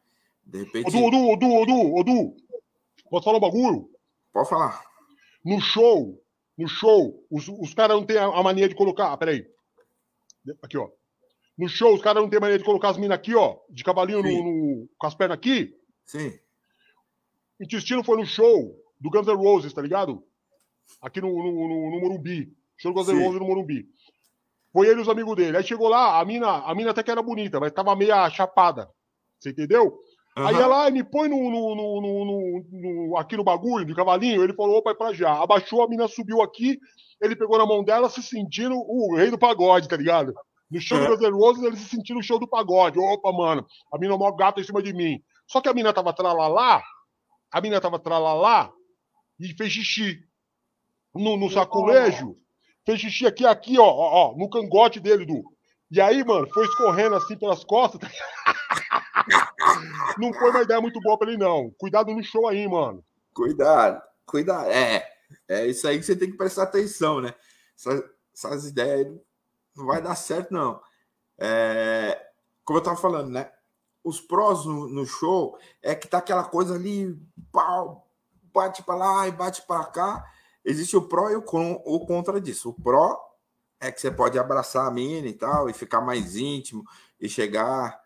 De repente. Odu, Odu, Odu, Odu, Odu, posso falar um bagulho? Pode falar. No show, no show, os, os caras não têm a, mania de colocar. Ah, peraí. Aqui, ó. No show, os caras não têm a mania de colocar as minas aqui, ó, de cavalinho no, no, com as pernas aqui. Sim. Intestino foi no show do Guns N' Roses, tá ligado? Aqui no, no, no, no Morumbi. Show do Guns N' Roses no Morumbi. Foi ele e os amigos dele. Aí chegou lá, a mina, a mina até que era bonita, mas tava meio chapada. Você entendeu? Uhum. Aí ela me põe no, no, no, no, aqui no bagulho, de cavalinho. Ele falou, opa, é pra já. Abaixou, a mina subiu aqui. Ele pegou na mão dela, se sentindo o rei do pagode, tá ligado? No show do Guns N' Roses, ele se sentiu no show do pagode. Opa, mano, a mina é maior gata em cima de mim. Só que a mina tava tralalá, a menina tava tralalá e fez xixi no, no saculejo. Fez xixi aqui, aqui, ó, ó, ó, no cangote dele, do. E aí, mano, foi escorrendo assim pelas costas. não foi uma ideia muito boa pra ele, não. Cuidado no show aí, mano. Cuidado, cuidado. É, é isso aí que você tem que prestar atenção, né? Essas, essas ideias não vai dar certo, não. É, como eu tava falando, né? os prós no, no, show é que tá aquela coisa ali, pau, bate para lá e bate para cá. Existe o pró e o, o contra disso. O pró é que você pode abraçar a mina e tal, e ficar mais íntimo e chegar.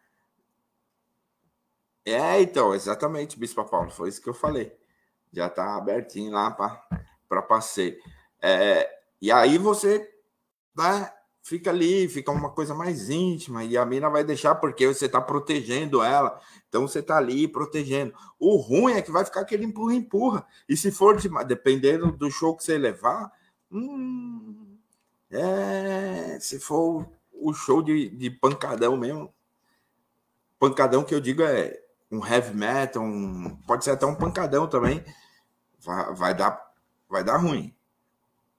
É, então, exatamente, Bispo Paulo, foi isso que eu falei. Já tá abertinho lá para passeio. É, e aí você né, fica ali, fica uma coisa mais íntima, e a mina vai deixar porque você está protegendo ela. Então você está ali protegendo. O ruim é que vai ficar aquele empurra-empurra. E se for de, dependendo do show que você levar, hum, é, se for o show de, de pancadão mesmo, pancadão que eu digo é um heavy metal, um, pode ser até um pancadão também, vai, vai dar vai dar ruim.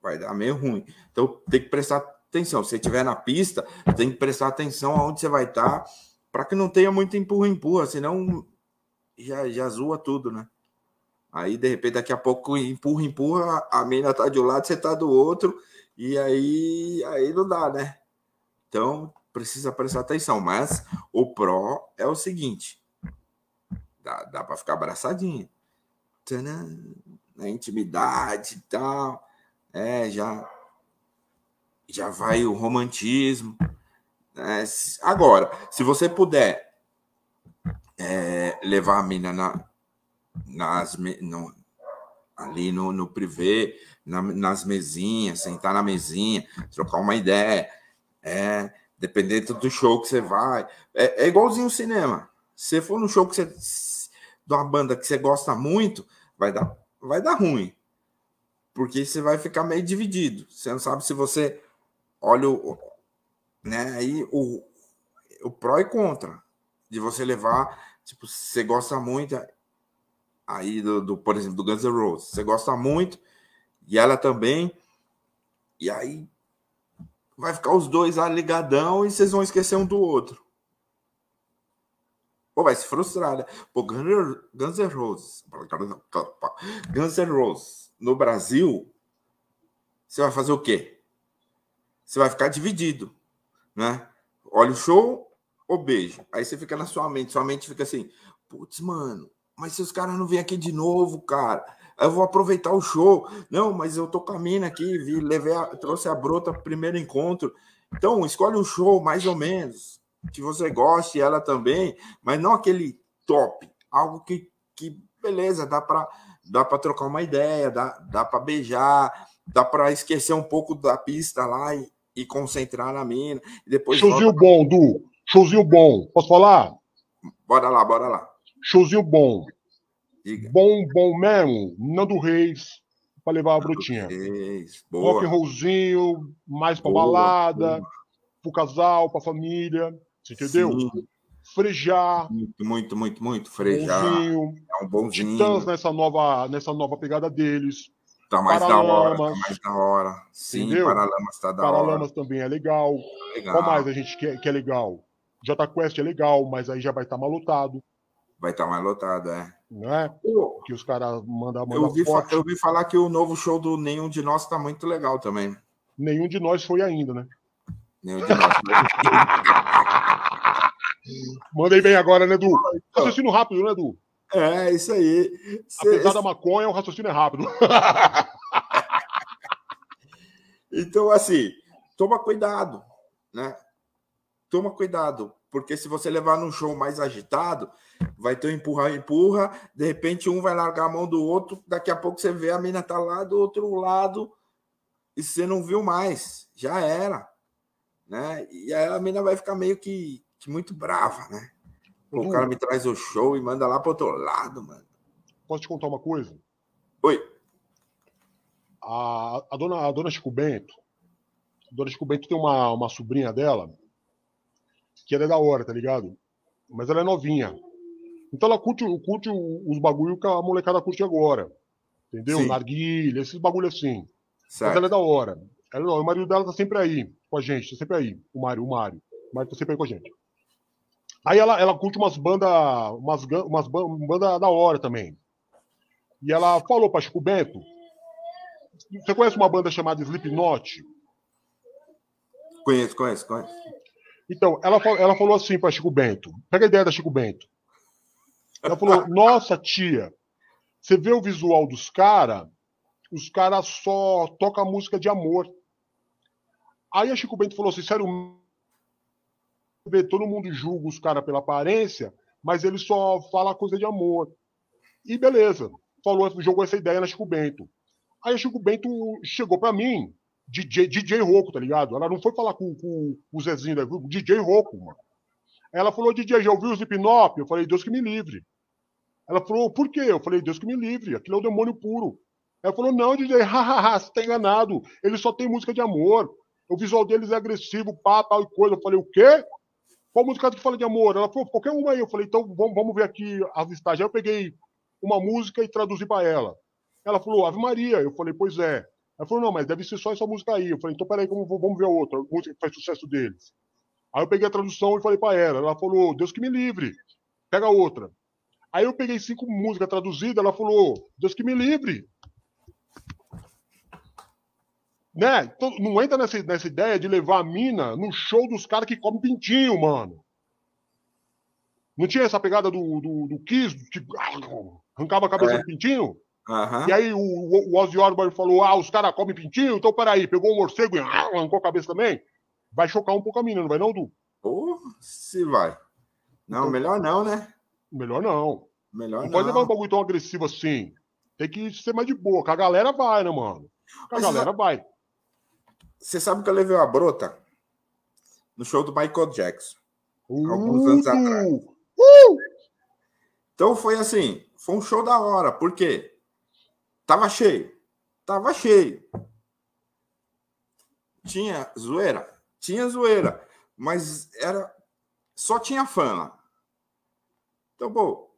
Vai dar meio ruim. Então tem que prestar atenção. Se você estiver na pista, tem que prestar atenção aonde você vai estar, para que não tenha muito empurra-empurra, senão já, já zoa tudo, né? Aí, de repente, daqui a pouco empurra, empurra, a mina tá de um lado, você tá do outro, e aí, aí não dá, né? Então, precisa prestar atenção. Mas o pró é o seguinte: dá, dá para ficar abraçadinho. Na intimidade e tal. É, já já vai o romantismo. Né? Agora, se você puder é, levar a mina na, nas, no, ali no, no privê, na, nas mesinhas, sentar na mesinha, trocar uma ideia, é, dependendo do show que você vai. É, é igualzinho o cinema. Se for no show que você, de uma banda que você gosta muito, vai dar, vai dar ruim. Porque você vai ficar meio dividido. Você não sabe se você olha o, né, aí o, o pró e contra de você levar, tipo, você gosta muito aí do, do, por exemplo, do Guns N' Roses, você gosta muito e ela também, e aí vai ficar os dois lá ligadão e vocês vão esquecer um do outro. Pô, vai se frustrar, né? Pô, Guns N' Roses, Guns N' Roses no Brasil, você vai fazer o quê? Você vai ficar dividido, né? Olha o show ou beijo. Aí você fica na sua mente, sua mente fica assim, putz, mano, mas se os caras não vêm aqui de novo, cara, eu vou aproveitar o show. Não, mas eu tô mina aqui, vi, levei a, trouxe a brota pro primeiro encontro. Então, escolhe um show mais ou menos que você goste, ela também, mas não aquele top, algo que, que beleza, dá para dá para trocar uma ideia, dá, dá para beijar, dá para esquecer um pouco da pista lá e, e concentrar na mina. E depois Showzinho volta... bom, Du. Showzinho bom. Posso falar? Bora lá, bora lá. Showzinho bom. Diga. Bom, bom mesmo. Nando Reis para levar a. Reis. Boa. Rock and rollzinho, mais para balada, boa. pro casal, pra família. Você entendeu? Sim. Frejar. Muito, muito, muito, muito. Frejar. Bonzinho. É um bonzinho. Titãs nessa nova, nessa nova pegada deles. Tá mais Paralamas, da hora, tá mais da hora. Sim, entendeu? Paralamas tá da Paralamas hora. Paralamas também é legal. legal. Qual mais a gente quer que é legal? Jota Quest é legal, mas aí já vai estar tá mal lotado. Vai estar tá mais lotado, é. Não é? que os caras mandam eu ouvi, eu ouvi falar que o novo show do Nenhum de Nós tá muito legal também. Nenhum de nós foi ainda, né? Nenhum de nós foi. Mandei bem agora, né, Edu? Então. Raciocínio rápido, né, Edu? É, isso aí. Cê, Apesar da maconha, o raciocínio é rápido. então, assim, toma cuidado, né? Toma cuidado, porque se você levar num show mais agitado, vai ter um empurra, empurra, de repente um vai largar a mão do outro, daqui a pouco você vê a mina tá lá do outro lado e você não viu mais, já era, né? E aí a mina vai ficar meio que, que muito brava, né? O cara me traz o show e manda lá pro outro lado, mano. Posso te contar uma coisa? Oi. A, a, dona, a dona Chico Bento, a dona Chico Bento tem uma, uma sobrinha dela que ela é da hora, tá ligado? Mas ela é novinha. Então ela curte, curte os bagulho que a molecada curte agora. Entendeu? Sim. Narguilha, esses bagulho assim. Certo. Mas ela é da hora. Ela, o marido dela tá sempre aí com a gente, tá sempre aí. O Mário, o Mário. O Mário tá sempre aí com a gente. Aí ela, ela curte umas bandas umas, umas banda da hora também. E ela falou para Chico Bento. Você conhece uma banda chamada Slipknot? Conheço, conheço, conheço. Então, ela, ela falou assim para Chico Bento. Pega a ideia da Chico Bento. Ela falou: Nossa, tia, você vê o visual dos caras, os caras só tocam música de amor. Aí a Chico Bento falou assim: Sério, vê, todo mundo julga os caras pela aparência, mas ele só fala coisa de amor. E beleza, falou, jogou essa ideia na Chico Bento. Aí o Chico Bento chegou para mim DJ, DJ Roco, tá ligado? Ela não foi falar com, com, o Zezinho, né? o DJ Roco, mano. Ela falou, DJ, já ouviu o Slipknot? Eu falei, Deus que me livre. Ela falou, por quê? Eu falei, Deus que me livre, aquilo é o demônio puro. Ela falou, não, DJ, hahaha, você tá enganado. Ele só tem música de amor. O visual deles é agressivo, pá, tal e coisa. Eu falei, o quê? Qual música que fala de amor? Ela falou, qualquer uma aí. Eu falei, então vamos, vamos ver aqui as listagens. Aí eu peguei uma música e traduzi para ela. Ela falou, Ave Maria. Eu falei, pois é. Ela falou, não, mas deve ser só essa música aí. Eu falei, então peraí, vamos ver a outra, música que faz sucesso deles. Aí eu peguei a tradução e falei para ela. Ela falou, Deus que me livre. Pega outra. Aí eu peguei cinco músicas traduzidas, ela falou, Deus que me livre. Né? Então, não entra nessa, nessa ideia de levar a mina no show dos caras que comem pintinho, mano. Não tinha essa pegada do, do, do Kiss, que arrancava a cabeça é. do pintinho? Uhum. E aí o, o Ozzy Osbourne falou: ah, os caras comem pintinho, então peraí, pegou um morcego e arrancou a cabeça também. Vai chocar um pouco a mina, não vai não, Du? Oh, se vai. Não, então, melhor não, né? Melhor não. Melhor não. Não pode levar um bagulho tão agressivo assim. Tem que ser mais de boa. Que a galera vai, né, mano? A Mas galera vai. Você sabe que eu levei uma brota no show do Michael Jackson. Uh, alguns anos atrás. Uh! Então foi assim, foi um show da hora. Por quê? Tava cheio. Tava cheio. Tinha zoeira? Tinha zoeira. Mas era. Só tinha fã lá. Então, pô.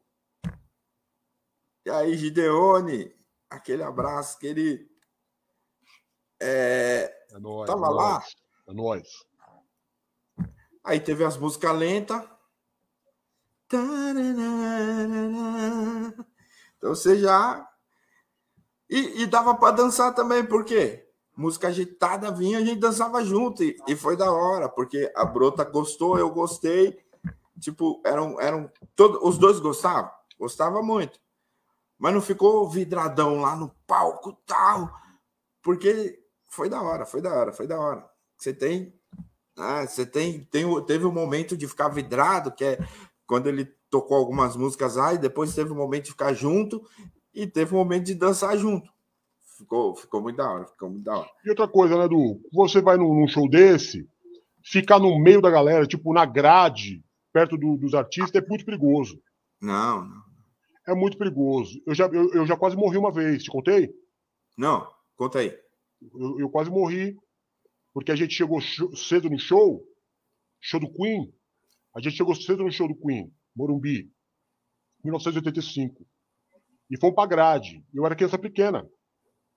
E aí, Gideone, aquele abraço, aquele. É, é nóis, tava é lá. É nóis. Aí teve as músicas lentas. Então você já. E, e dava para dançar também, por quê? Música agitada vinha, a gente dançava junto. E, e foi da hora, porque a Brota gostou, eu gostei. Tipo, eram. eram todo, os dois gostavam? Gostava muito. Mas não ficou vidradão lá no palco tal. Porque foi da hora, foi da hora, foi da hora. Você tem. Ah, você tem, tem. Teve um momento de ficar vidrado, que é quando ele tocou algumas músicas lá, e depois teve um momento de ficar junto, e teve um momento de dançar junto. Ficou, ficou muito da hora, ficou muito da hora. E outra coisa, né, Du? Você vai num, num show desse, ficar no meio da galera, tipo, na grade, perto do, dos artistas, é muito perigoso. Não, não. É muito perigoso. Eu já, eu, eu já quase morri uma vez, te contei? Não, conta aí. Eu, eu quase morri porque a gente chegou cedo no show, show do Queen. A gente chegou cedo no show do Queen, Morumbi, 1985. E fomos pra grade. Eu era criança pequena.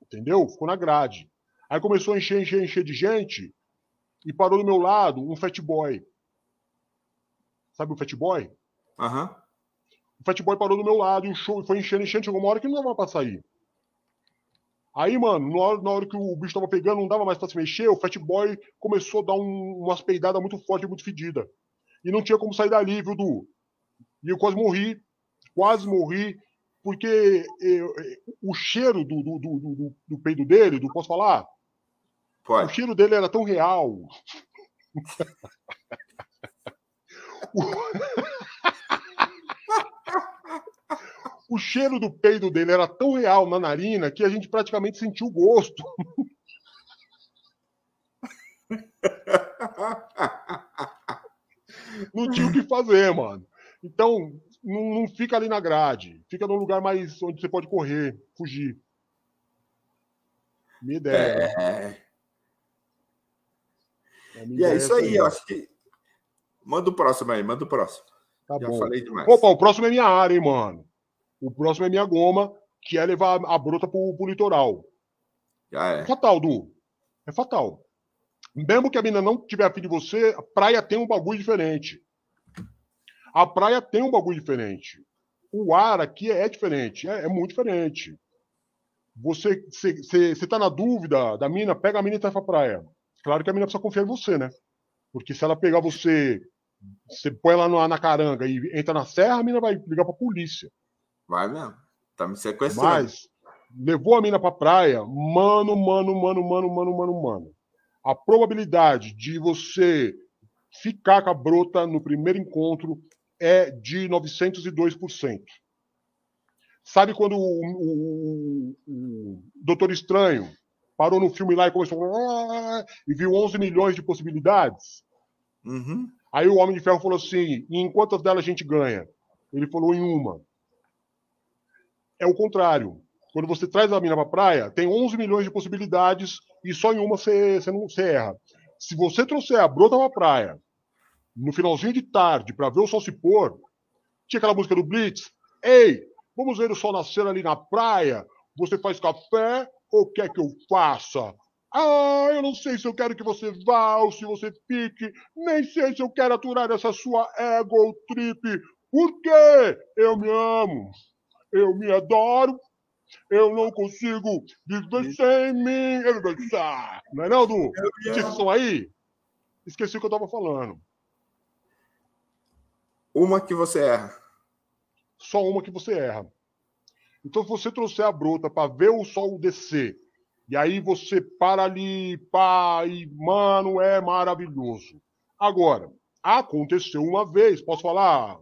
Entendeu? Ficou na grade. Aí começou a encher, encher, encher de gente. E parou do meu lado um fat boy. Sabe o fat boy? Aham. Uhum. O fat boy parou do meu lado e o show foi enchendo, enchendo. Chegou uma hora que não dava pra sair. Aí, mano, na hora, na hora, que o bicho tava pegando, não dava mais pra se mexer, o Fat Boy começou a dar um, umas peidadas muito fortes, muito fedida. E não tinha como sair dali, viu, Du? E eu quase morri, quase morri, porque eu, o cheiro do, do, do, do, do peido dele, do posso falar? Pode. O cheiro dele era tão real. o cheiro do peido dele era tão real na narina que a gente praticamente sentiu o gosto. não tinha o que fazer, mano. Então, não, não, fica ali na grade. Fica num lugar mais onde você pode correr, fugir. Minha ideia. Né? É... é e é isso aí, eu acho que. Manda o próximo aí, manda o próximo. Tá Já bom. falei demais. Opa, o próximo é minha área, hein, mano. O próximo é minha goma, que é levar a brota pro, pro litoral. Já é. é fatal, Du. É fatal. Mesmo que a mina não tiver afim de você, a praia tem um bagulho diferente. A praia tem um bagulho diferente. O ar aqui é diferente, é, é muito diferente. Você, você tá na dúvida da mina, pega a mina e vai pra praia. Claro que a mina precisa confiar em você, né? Porque se ela pegar você, você põe ela na, na caranga e entra na serra, a mina vai ligar pra polícia. Vai mesmo. Tá me sequestrando. Mas levou a mina pra praia, mano, mano, mano, mano, mano, mano, mano. A probabilidade de você ficar com a brota no primeiro encontro é de 902%. Sabe quando o, o, o, o Doutor Estranho parou no filme lá e começou. E viu 11 milhões de possibilidades. Uhum. Aí o Homem de Ferro falou assim: em quantas delas a gente ganha? Ele falou em uma. É o contrário. Quando você traz a mina pra praia, tem 11 milhões de possibilidades e só em uma você, não erra. Se você trouxer a brota pra praia no finalzinho de tarde para ver o sol se pôr, tinha aquela música do Blitz. Ei, vamos ver o sol nascer ali na praia. Você faz café ou quer que eu faça? Ah, eu não sei se eu quero que você vá ou se você fique. Nem sei se eu quero aturar essa sua ego trip. Por quê? Eu me amo. Eu me adoro. Eu não consigo viver sem mim. Eu dançar. Não é não, Du? Som aí? Esqueci o que eu tava falando. Uma que você erra. Só uma que você erra. Então, se você trouxer a bruta para ver o sol descer, e aí você para ali, pá, e, mano, é maravilhoso. Agora, aconteceu uma vez, posso falar,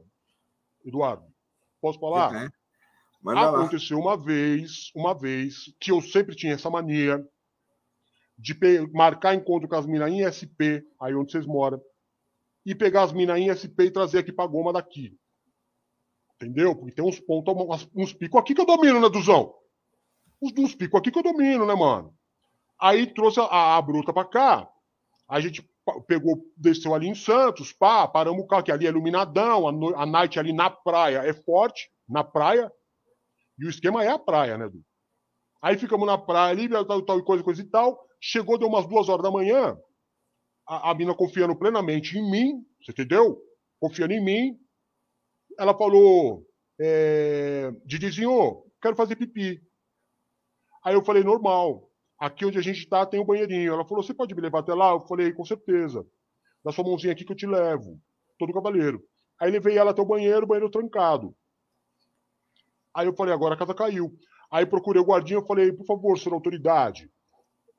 Eduardo? Posso falar? Uhum. Manda aconteceu lá. uma vez, uma vez, que eu sempre tinha essa mania de marcar encontro com as minas em SP, aí onde vocês moram, e pegar as minas em SP e trazer aqui pra goma daqui. Entendeu? Porque tem uns pontos, uns picos aqui que eu domino, né, Duzão? Uns, uns picos aqui que eu domino, né, mano? Aí trouxe a, a bruta pra cá. A gente pegou, desceu ali em Santos, pá, paramos o carro, que ali é iluminadão, a, a night ali na praia é forte, na praia. E o esquema é a praia, né, Du? Aí ficamos na praia ali, tal, tal, coisa, coisa e tal. Chegou, deu umas duas horas da manhã, a, a mina confiando plenamente em mim, você entendeu? Confiando em mim, ela falou, é, Didizinho, quero fazer pipi. Aí eu falei, normal. Aqui onde a gente está tem um banheirinho. Ela falou, você pode me levar até lá? Eu falei, com certeza. Dá sua mãozinha aqui que eu te levo. Todo cavaleiro. Aí levei ela até o banheiro, banheiro trancado. Aí eu falei, agora a casa caiu. Aí procurei o guardinha, eu falei, por favor, senhor autoridade,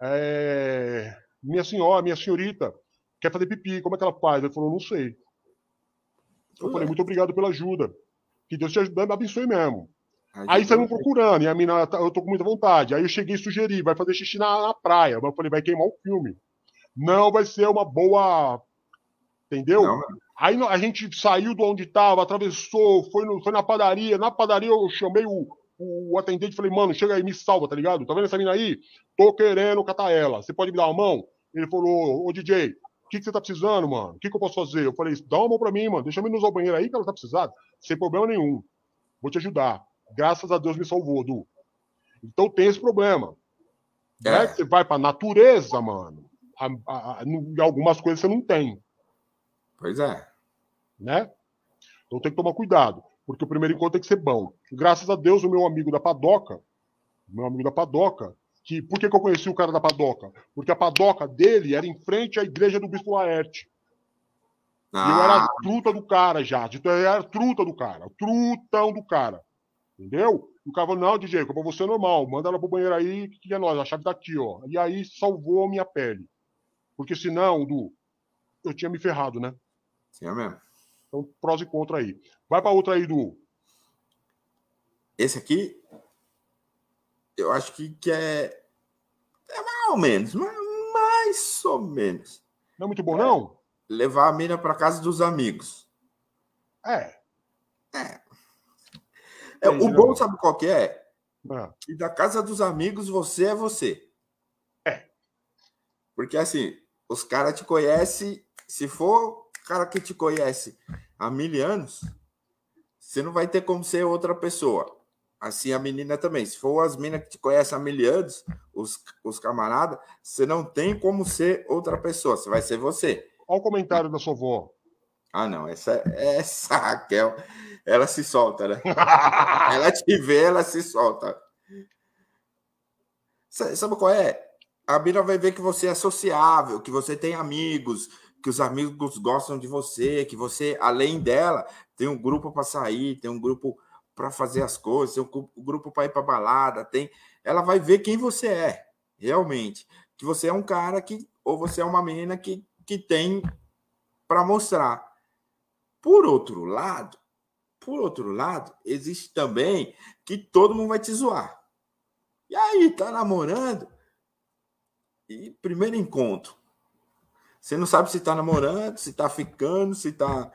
é... minha senhora, minha senhorita, quer fazer pipi, como é que ela faz? Ele falou, não sei. Eu falei, muito obrigado pela ajuda. Que Deus te ajude, abençoe mesmo. Aí saímos procurando, e a mina, eu tô com muita vontade. Aí eu cheguei e sugeri, vai fazer xixi na, na praia. Mas eu falei, vai queimar o filme. Não vai ser uma boa. Entendeu? Não, Aí a gente saiu de onde tava, atravessou, foi, no, foi na padaria. Na padaria eu chamei o, o, o atendente e falei, mano, chega aí, me salva, tá ligado? Tá vendo essa mina aí? Tô querendo catar ela. Você pode me dar uma mão? Ele falou, ô DJ, que, que você tá precisando, mano? O que, que eu posso fazer? Eu falei, dá uma mão pra mim, mano. Deixa eu me usar o banheiro aí que ela tá precisando. Sem problema nenhum. Vou te ajudar. Graças a Deus me salvou, Du. Então tem esse problema. É. Né? Você vai pra natureza, mano. A, a, a, em algumas coisas você não tem. Pois é. Né? Então tem que tomar cuidado. Porque o primeiro encontro tem que ser bom. Graças a Deus, o meu amigo da Padoca, meu amigo da Padoca, que por que, que eu conheci o cara da padoca? Porque a padoca dele era em frente à igreja do Bispo Laerte. Ah. E eu era a truta do cara já. Eu era a truta do cara. Trutão do cara. Entendeu? E o cara falou, não, DJ, pra você é normal. Manda ela pro banheiro aí, que é nós. A chave tá aqui, ó. E aí salvou a minha pele. Porque senão, Du, eu tinha me ferrado, né? É mesmo. Então, prós e contra aí. Vai pra outra aí, Du. Esse aqui eu acho que, que é, é mais ou menos, mais, mais ou menos. Não é muito bom, é, não? Levar a mina para casa dos amigos. É. É. é o bom, sabe qual que é? Que da casa dos amigos você é você. É. Porque assim, os caras te conhecem, se for cara que te conhece há mil anos, você não vai ter como ser outra pessoa. Assim a menina também. Se for as minas que te conhecem há mil anos, os, os camaradas, você não tem como ser outra pessoa. Você vai ser você. Olha o comentário da sua avó. Ah, não. Essa, essa Raquel, ela se solta, né? ela te vê, ela se solta. Sabe qual é? A mina vai ver que você é sociável, que você tem amigos, que os amigos gostam de você, que você, além dela, tem um grupo para sair, tem um grupo para fazer as coisas, tem um grupo para ir para balada, tem. Ela vai ver quem você é, realmente. Que você é um cara que, ou você é uma menina que, que tem para mostrar. Por outro lado, por outro lado, existe também que todo mundo vai te zoar. E aí, tá namorando? E primeiro encontro. Você não sabe se está namorando, se está ficando, se tá.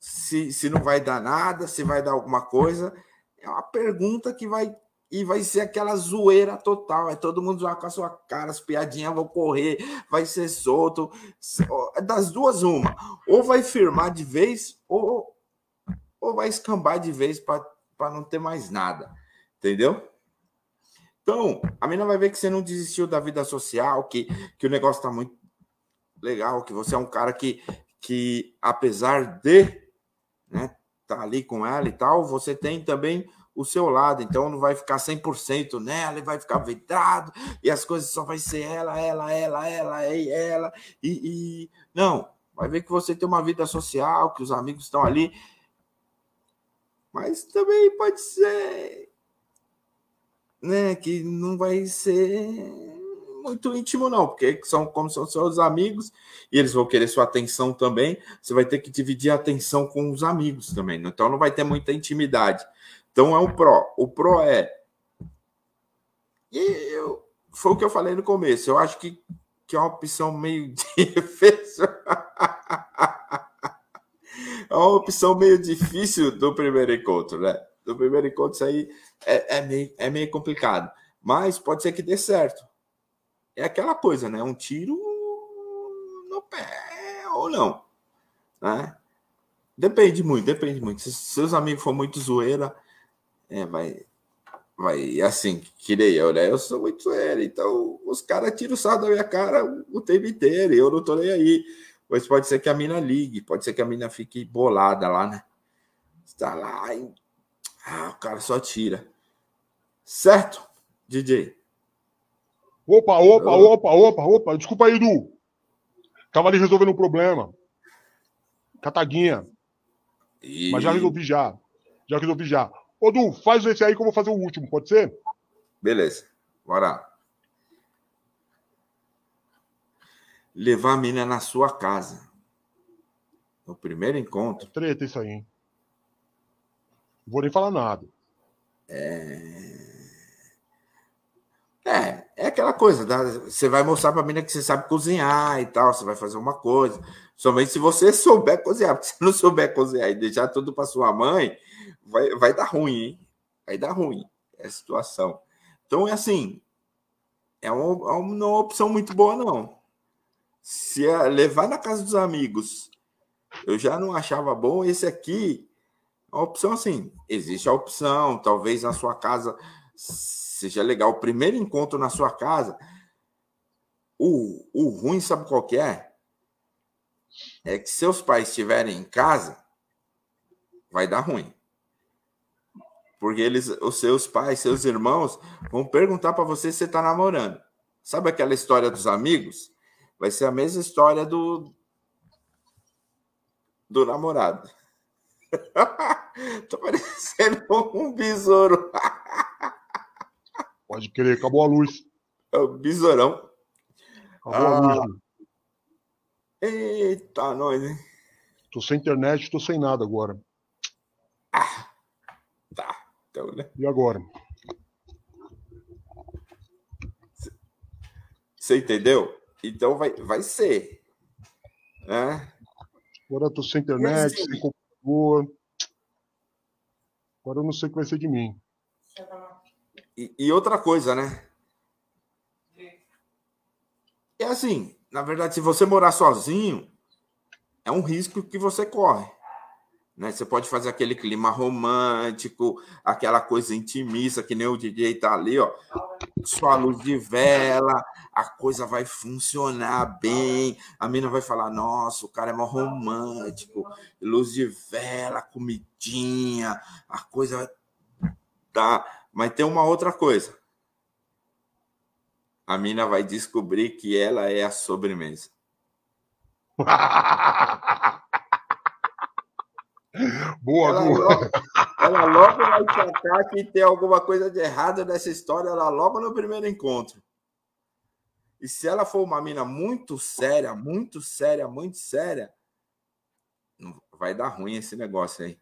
Se, se não vai dar nada, se vai dar alguma coisa. É uma pergunta que vai. E vai ser aquela zoeira total. É todo mundo zoar com a sua cara, as piadinhas vão correr, vai ser solto. Das duas, uma. Ou vai firmar de vez, ou, ou vai escambar de vez para não ter mais nada. Entendeu? Então, a menina vai ver que você não desistiu da vida social, que, que o negócio está muito legal, que você é um cara que, que apesar de né, tá ali com ela e tal, você tem também o seu lado, então não vai ficar 100% nela e vai ficar vidrado e as coisas só vai ser ela, ela, ela, ela, e ela e, e não, vai ver que você tem uma vida social, que os amigos estão ali, mas também pode ser né, que não vai ser muito íntimo, não, porque são como são seus amigos e eles vão querer sua atenção também. Você vai ter que dividir a atenção com os amigos também, né? então não vai ter muita intimidade. Então é um pró. O pró é. E eu, foi o que eu falei no começo. Eu acho que, que é uma opção meio difícil. é uma opção meio difícil do primeiro encontro, né? Do primeiro encontro, isso aí é, é, meio, é meio complicado. Mas pode ser que dê certo é aquela coisa, né? Um tiro no pé ou não, né? Depende muito, depende muito. Se seus amigos for muito zoeira, é, vai, vai assim, que nem eu, né? Eu sou muito zoeira, então os caras tiram o sal da minha cara o tempo inteiro, eu não tô nem aí. Pois pode ser que a mina ligue, pode ser que a mina fique bolada lá, né? Está lá e... Ah, o cara só tira. Certo, DJ? Opa, opa, opa, opa, opa. Desculpa aí, Edu. Tava ali resolvendo um problema. Cataguinha. E... Mas já resolvi já. Já resolvi já. Ô, Du, faz esse aí que eu vou fazer o último, pode ser? Beleza. Bora. Levar a menina na sua casa. No primeiro encontro. É treta isso aí, hein? Não vou nem falar nada. É. É, é aquela coisa, tá? você vai mostrar para a menina que você sabe cozinhar e tal, você vai fazer uma coisa. Somente se você souber cozinhar, porque se não souber cozinhar e deixar tudo para sua mãe, vai, vai dar ruim, hein? Vai dar ruim essa situação. Então é assim, é uma, é uma opção muito boa, não. Se é levar na casa dos amigos, eu já não achava bom, esse aqui, é uma opção assim, existe a opção, talvez na sua casa seja legal. O primeiro encontro na sua casa, o, o ruim, sabe qual que é? É que seus pais estiverem em casa, vai dar ruim. Porque eles, os seus pais, seus irmãos, vão perguntar para você se você está namorando. Sabe aquela história dos amigos? Vai ser a mesma história do do namorado. Tô parecendo um besouro. Pode crer, acabou a luz. É o besourão. Acabou ah. a luz. Eita, nós, hein? Tô sem internet, tô sem nada agora. Ah, tá. Então, né? E agora? Você entendeu? Então vai, vai ser. Né? Agora eu tô sem internet, sem computador. Agora eu não sei o que vai ser de mim. E, e outra coisa, né? É assim, na verdade, se você morar sozinho, é um risco que você corre. Né? Você pode fazer aquele clima romântico, aquela coisa intimista, que nem o DJ tá ali, ó. Sua luz de vela, a coisa vai funcionar bem. A mina vai falar: Nossa, o cara é mó romântico, luz de vela, comidinha, a coisa vai tá mas tem uma outra coisa. A mina vai descobrir que ela é a sobremesa. boa, ela boa. Logo, ela logo vai sacar que tem alguma coisa de errado nessa história, ela logo no primeiro encontro. E se ela for uma mina muito séria, muito séria, muito séria, vai dar ruim esse negócio aí.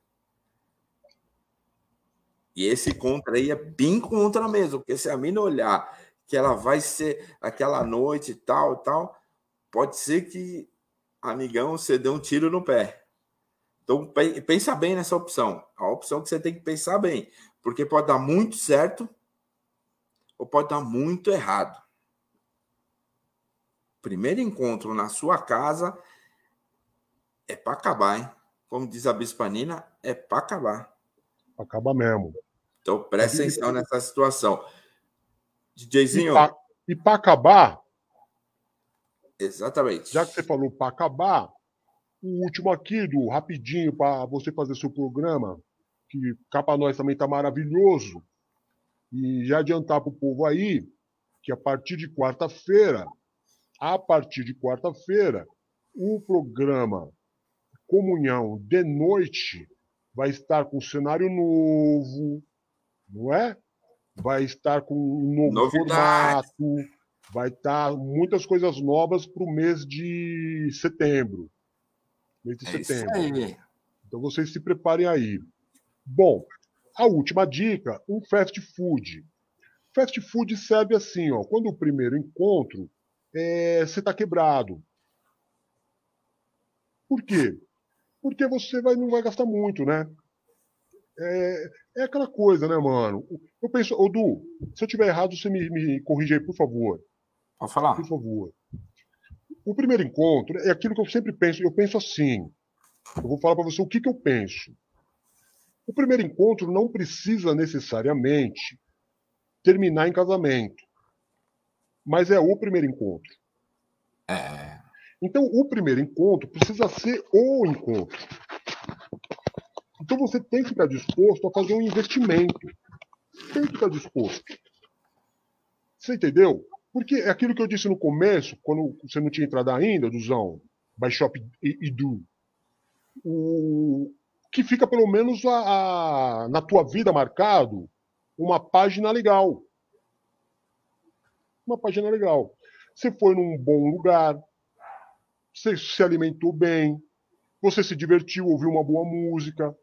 E esse contra aí é bem contra mesmo, porque se a mina olhar que ela vai ser aquela noite e tal, tal, pode ser que, amigão, você dê um tiro no pé. Então, pensa bem nessa opção. A opção que você tem que pensar bem, porque pode dar muito certo ou pode dar muito errado. Primeiro encontro na sua casa é para acabar, hein? Como diz a Bispanina, é para acabar. Acaba mesmo. Então presta atenção nessa situação. DJzinho. E para acabar. Exatamente. Já que você falou para acabar, o último aqui, do rapidinho, para você fazer seu programa, que cá para nós também tá maravilhoso. E já adiantar para o povo aí que a partir de quarta-feira, a partir de quarta-feira, o programa Comunhão de Noite vai estar com um cenário novo, não é? Vai estar com um novo Novidade. formato, vai estar muitas coisas novas para o mês de setembro. Mês de é setembro. Então vocês se preparem aí. Bom, a última dica, um fast food. Fast food serve assim, ó, quando o primeiro encontro é, você está quebrado. Por quê? Porque você vai, não vai gastar muito, né? É, é aquela coisa, né, mano? Eu penso, ô Du, se eu tiver errado, você me, me corrige aí, por favor. Pode falar. Por favor. O primeiro encontro é aquilo que eu sempre penso. Eu penso assim. Eu vou falar para você o que, que eu penso. O primeiro encontro não precisa necessariamente terminar em casamento. Mas é o primeiro encontro. É. Então, o primeiro encontro precisa ser o encontro. Então, você tem que estar disposto a fazer um investimento. Tem que estar disposto. Você entendeu? Porque é aquilo que eu disse no começo, quando você não tinha entrado ainda, Duzão, e, e Do. O, que fica pelo menos a, a, na tua vida marcado uma página legal. Uma página legal. Você foi num bom lugar, você se alimentou bem, você se divertiu, ouviu uma boa música,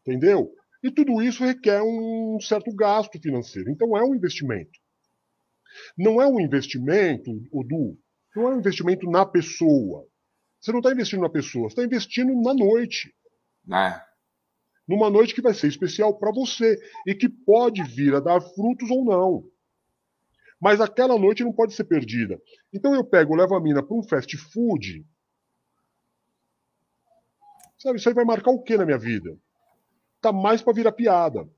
entendeu? E tudo isso requer um certo gasto financeiro. Então é um investimento. Não é um investimento, Odu, não é um investimento na pessoa. Você não está investindo na pessoa, você está investindo na noite. É. Numa noite que vai ser especial para você e que pode vir a dar frutos ou não. Mas aquela noite não pode ser perdida. Então eu pego, levo a mina para um fast food. Sabe, isso aí vai marcar o que na minha vida? Tá mais para virar piada.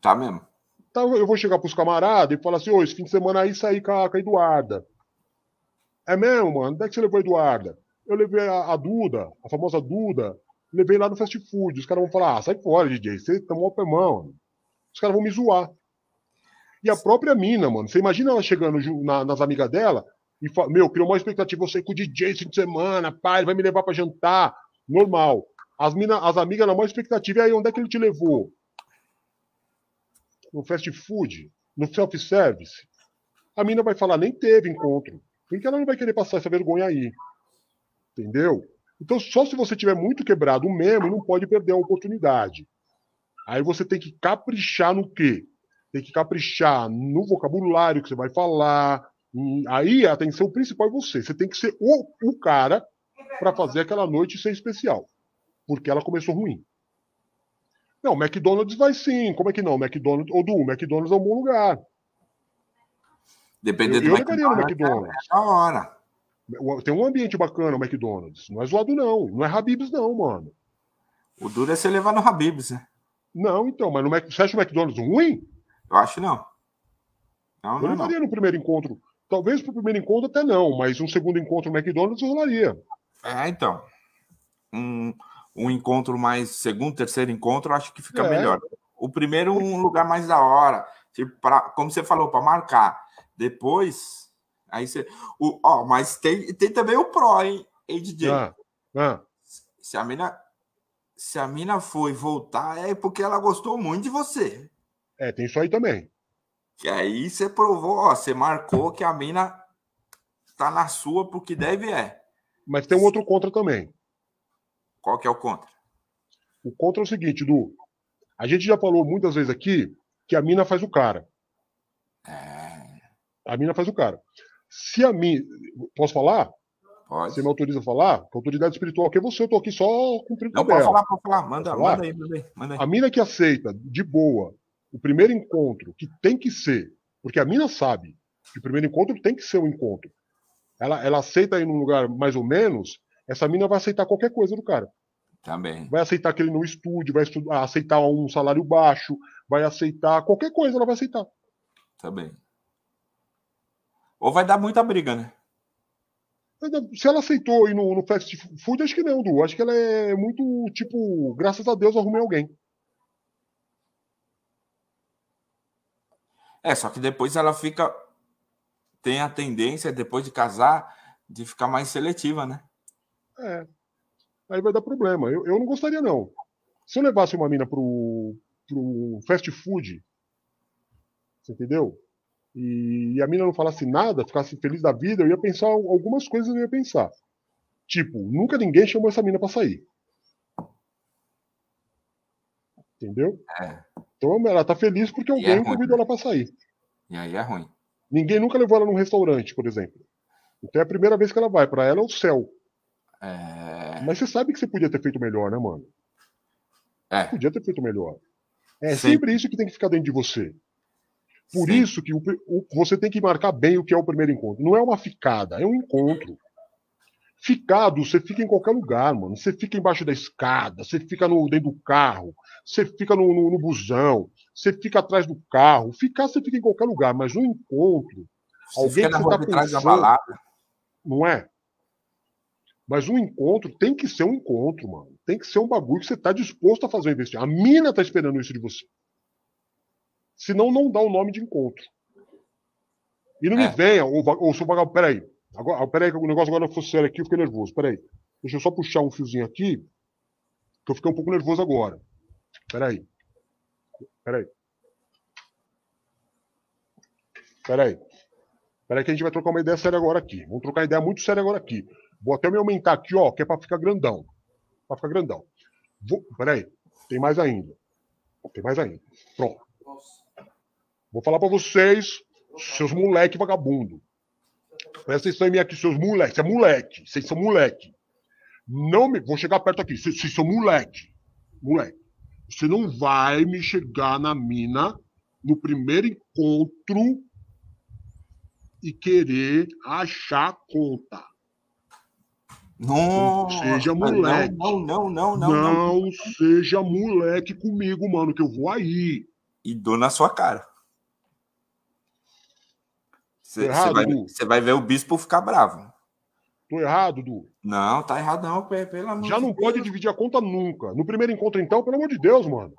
Tá mesmo. Então eu vou chegar pros camaradas e falar assim: ô, esse fim de semana aí saí com a, com a Eduarda. É mesmo, mano? Onde é que você levou a Eduarda? Eu levei a, a Duda, a famosa Duda, levei lá no fast food. Os caras vão falar: ah, sai fora, DJ, você tomou o mão. Os caras vão me zoar. E a própria mina, mano. Você imagina ela chegando na, nas amigas dela e fala, meu, criou uma expectativa, você com o DJ esse fim de semana, pai, ele vai me levar para jantar. Normal. As, mina, as amigas na maior expectativa, e aí, onde é que ele te levou? No fast food? No self-service? A mina vai falar, nem teve encontro. Porque ela não vai querer passar essa vergonha aí. Entendeu? Então, só se você tiver muito quebrado mesmo, não pode perder a oportunidade. Aí você tem que caprichar no quê? Tem que caprichar no vocabulário que você vai falar. Aí a atenção principal é você. Você tem que ser o, o cara para fazer aquela noite ser especial. Porque ela começou ruim. Não, McDonald's vai sim. Como é que não? McDonald's, ou do McDonald's é um bom lugar. Dependendo eu, eu levaria no McDonald's. É, é hora. Tem um ambiente bacana o McDonald's. Não é zoado, não. Não é Habib's, não, mano. O duro é você levar no Habib's, né? Não, então, mas no Mac... você acha o McDonald's ruim? Eu acho não. Não, não, não. no primeiro encontro. Talvez para o primeiro encontro até não, mas um segundo encontro no McDonald's rolaria. É, então. Um, um encontro mais. Segundo, terceiro encontro, eu acho que fica é. melhor. O primeiro, um lugar mais da hora. Tipo, pra, como você falou, para marcar. Depois. Aí você. O, ó, mas tem, tem também o Pro, hein, hein DJ? Ah, ah. Se a mina. Se a mina foi voltar, é porque ela gostou muito de você. É, tem isso aí também. Que aí você provou, ó, você marcou que a mina tá na sua porque deve é. Mas tem um outro contra também. Qual que é o contra? O contra é o seguinte, Du. A gente já falou muitas vezes aqui que a mina faz o cara. É. A mina faz o cara. Se a mina. Posso falar? Pode. Você me autoriza a falar? A autoridade espiritual que é você, eu tô aqui só cumprindo Não, pode falar, pode falar. Manda, Posso falar? manda aí, manda aí. Manda aí. A mina que aceita, de boa, o primeiro encontro, que tem que ser, porque a mina sabe que o primeiro encontro tem que ser um encontro. Ela, ela aceita ir num lugar mais ou menos, essa mina vai aceitar qualquer coisa do cara. Também. Vai aceitar que ele não estude, vai estu- aceitar um salário baixo, vai aceitar qualquer coisa, ela vai aceitar. Também. Ou vai dar muita briga, né? Se ela aceitou ir no, no fast food, acho que não, Du. Acho que ela é muito, tipo, graças a Deus eu arrumei alguém. É, só que depois ela fica. Tem a tendência, depois de casar, de ficar mais seletiva, né? É. Aí vai dar problema. Eu, eu não gostaria, não. Se eu levasse uma mina pro, pro fast food, você entendeu? E, a mina não falasse nada, ficasse feliz da vida, eu ia pensar algumas coisas eu ia pensar. Tipo, nunca ninguém chamou essa mina pra sair. Entendeu? É. Então ela tá feliz porque é alguém ruim, convidou ela pra sair. E aí é ruim. Ninguém nunca levou ela num restaurante, por exemplo. Então é a primeira vez que ela vai. Pra ela é o céu. É. Mas você sabe que você podia ter feito melhor, né, mano? É. Podia ter feito melhor. É Sim. sempre isso que tem que ficar dentro de você. Por Sim. isso que o, o- você tem que marcar bem o que é o primeiro encontro. Não é uma ficada, é um encontro. Ficado, você fica em qualquer lugar, mano. Você fica embaixo da escada, você fica no, dentro do carro, você fica no, no, no busão, você fica atrás do carro. Ficar, você fica em qualquer lugar, mas no encontro, Você alguém que você tá pensando- não é? Mas um encontro tem que ser um encontro, mano. Tem que ser um bagulho que você tá disposto a fazer um investimento. A mina tá esperando isso de você. Senão não dá o nome de encontro. E não É. me venha, ou, ou seu vagabundo. Peraí. Agora, peraí, que o negócio agora fosse sério aqui, eu fiquei nervoso. Peraí. Deixa eu só puxar um fiozinho aqui, que eu fiquei um pouco nervoso agora. Peraí. Peraí. Peraí. Peraí que a gente vai trocar uma ideia séria agora aqui. Vamos trocar uma ideia muito séria agora aqui. Vou até me aumentar aqui, ó, que é pra ficar grandão. Pra ficar grandão. Vou... Peraí. Tem mais ainda. Tem mais ainda. Pronto. Vou falar pra vocês, seus moleque vagabundo. Presta atenção em mim aqui, seus moleques. É moleque. Vocês são moleque. Não me. Vou chegar perto aqui. Vocês são moleque. Moleque. Você não vai me chegar na mina no primeiro encontro e querer achar conta. Não, seja moleque. Não, não, não, não, Não, não. seja moleque comigo, mano, que eu vou aí. E dou na sua cara. Você vai, vai ver o bispo ficar bravo. Tô errado, Du. Não, tá errado não, pe- pelo amor Já não Deus. pode dividir a conta nunca. No primeiro encontro, então, pelo amor de Deus, mano.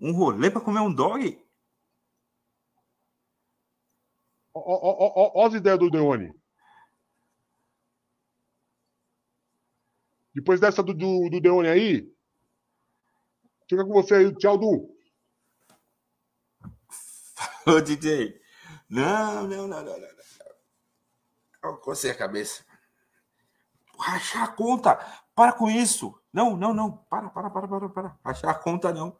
Um rolê pra comer um dog? Ó as ideias do Deone. Depois dessa do, do, do Deone aí, fica com você aí. Tchau, Du. Ô, DJ. Não, não, não, não, não. não. Cocei a cabeça. Rachar a conta. Para com isso. Não, não, não. Para, para, para, para, para. Rachar a conta, não.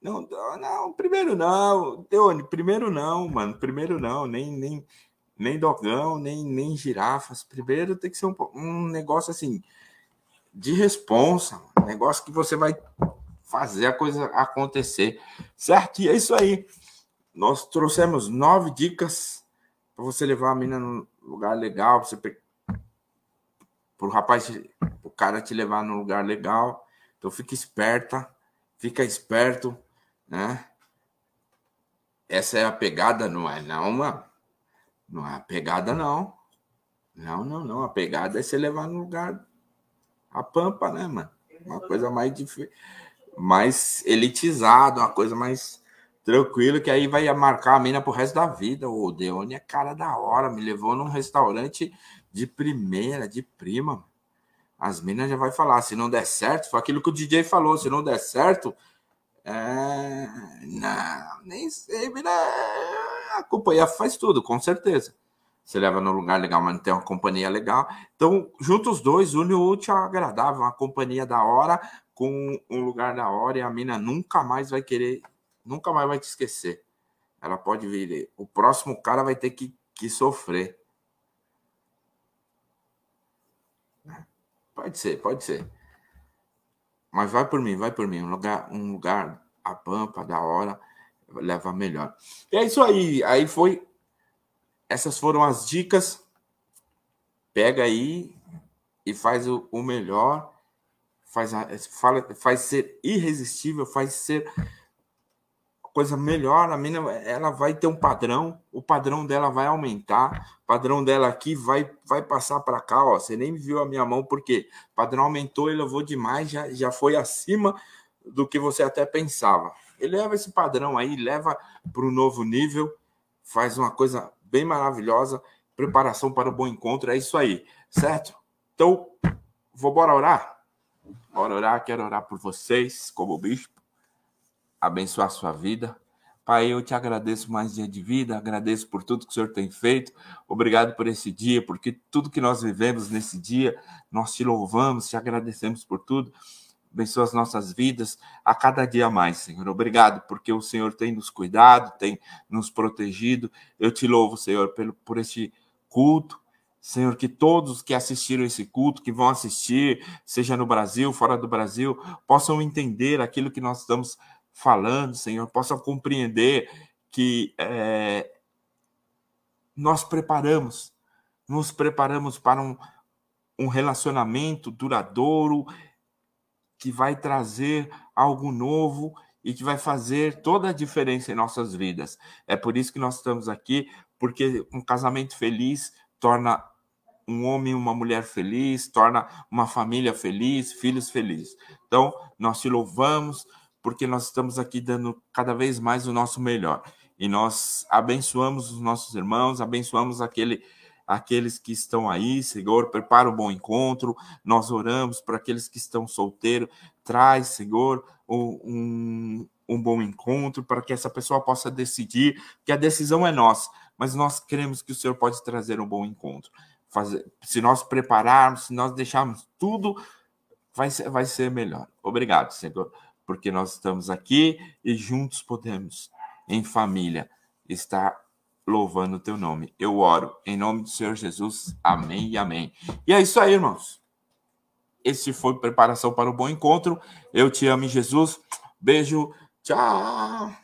Não, não, primeiro não. Deone, primeiro não, mano. Primeiro não. Nem, nem, nem dogão, nem, nem girafas. Primeiro tem que ser um, um negócio assim de responsa. Negócio que você vai fazer a coisa acontecer. Certo? E é isso aí. Nós trouxemos nove dicas para você levar a menina num lugar legal, para você pe... o rapaz, o cara te levar num lugar legal. Então fica esperta, fica esperto, né? Essa é a pegada, não é não, mano. Não é a pegada não. Não, não, não. A pegada é você levar no lugar a pampa, né, mano? Uma coisa mais difícil mais elitizado, uma coisa mais tranquila, que aí vai marcar a mina pro resto da vida. O Deone é cara da hora, me levou num restaurante de primeira, de prima. As minas já vai falar, se não der certo, foi aquilo que o DJ falou, se não der certo, é... não, nem sei, mina, a companhia faz tudo, com certeza. Você leva no lugar legal, mas não tem uma companhia legal. Então, junta os dois, une o útil ao agradável, uma companhia da hora, com um lugar da hora e a mina nunca mais vai querer nunca mais vai te esquecer. Ela pode vir. O próximo cara vai ter que, que sofrer. Pode ser, pode ser. Mas vai por mim, vai por mim. Um lugar, um lugar a pampa, da hora, leva melhor. E é isso aí. Aí foi. Essas foram as dicas. Pega aí e faz o, o melhor. Faz, a, fala, faz ser irresistível, faz ser coisa melhor, a mina ela vai ter um padrão, o padrão dela vai aumentar, o padrão dela aqui vai vai passar para cá, ó. Você nem viu a minha mão porque padrão aumentou, elevou demais, já, já foi acima do que você até pensava. Ele leva esse padrão aí, leva para o novo nível, faz uma coisa bem maravilhosa, preparação para o bom encontro, é isso aí, certo? Então, vou bora orar? Bora orar, quero orar por vocês, como bispo abençoar a sua vida. Pai, eu te agradeço mais dia de vida, agradeço por tudo que o Senhor tem feito. Obrigado por esse dia, porque tudo que nós vivemos nesse dia, nós te louvamos, te agradecemos por tudo. Abençoa as nossas vidas a cada dia mais, Senhor. Obrigado, porque o Senhor tem nos cuidado, tem nos protegido. Eu te louvo, Senhor, pelo, por este culto. Senhor, que todos que assistiram esse culto, que vão assistir, seja no Brasil, fora do Brasil, possam entender aquilo que nós estamos falando, Senhor, possa compreender que é, nós preparamos, nos preparamos para um, um relacionamento duradouro que vai trazer algo novo e que vai fazer toda a diferença em nossas vidas. É por isso que nós estamos aqui, porque um casamento feliz torna um homem e uma mulher feliz, torna uma família feliz, filhos felizes. Então, nós te louvamos, porque nós estamos aqui dando cada vez mais o nosso melhor. E nós abençoamos os nossos irmãos, abençoamos aquele, aqueles que estão aí, Senhor, prepara um bom encontro. Nós oramos para aqueles que estão solteiros, traz, Senhor, um, um bom encontro para que essa pessoa possa decidir, que a decisão é nossa, mas nós queremos que o Senhor pode trazer um bom encontro. Fazer, se nós prepararmos, se nós deixarmos tudo, vai ser, vai ser melhor. Obrigado, Senhor porque nós estamos aqui e juntos podemos, em família, estar louvando o teu nome. Eu oro em nome do Senhor Jesus. Amém e amém. E é isso aí, irmãos. Esse foi preparação para o bom encontro. Eu te amo, Jesus. Beijo. Tchau.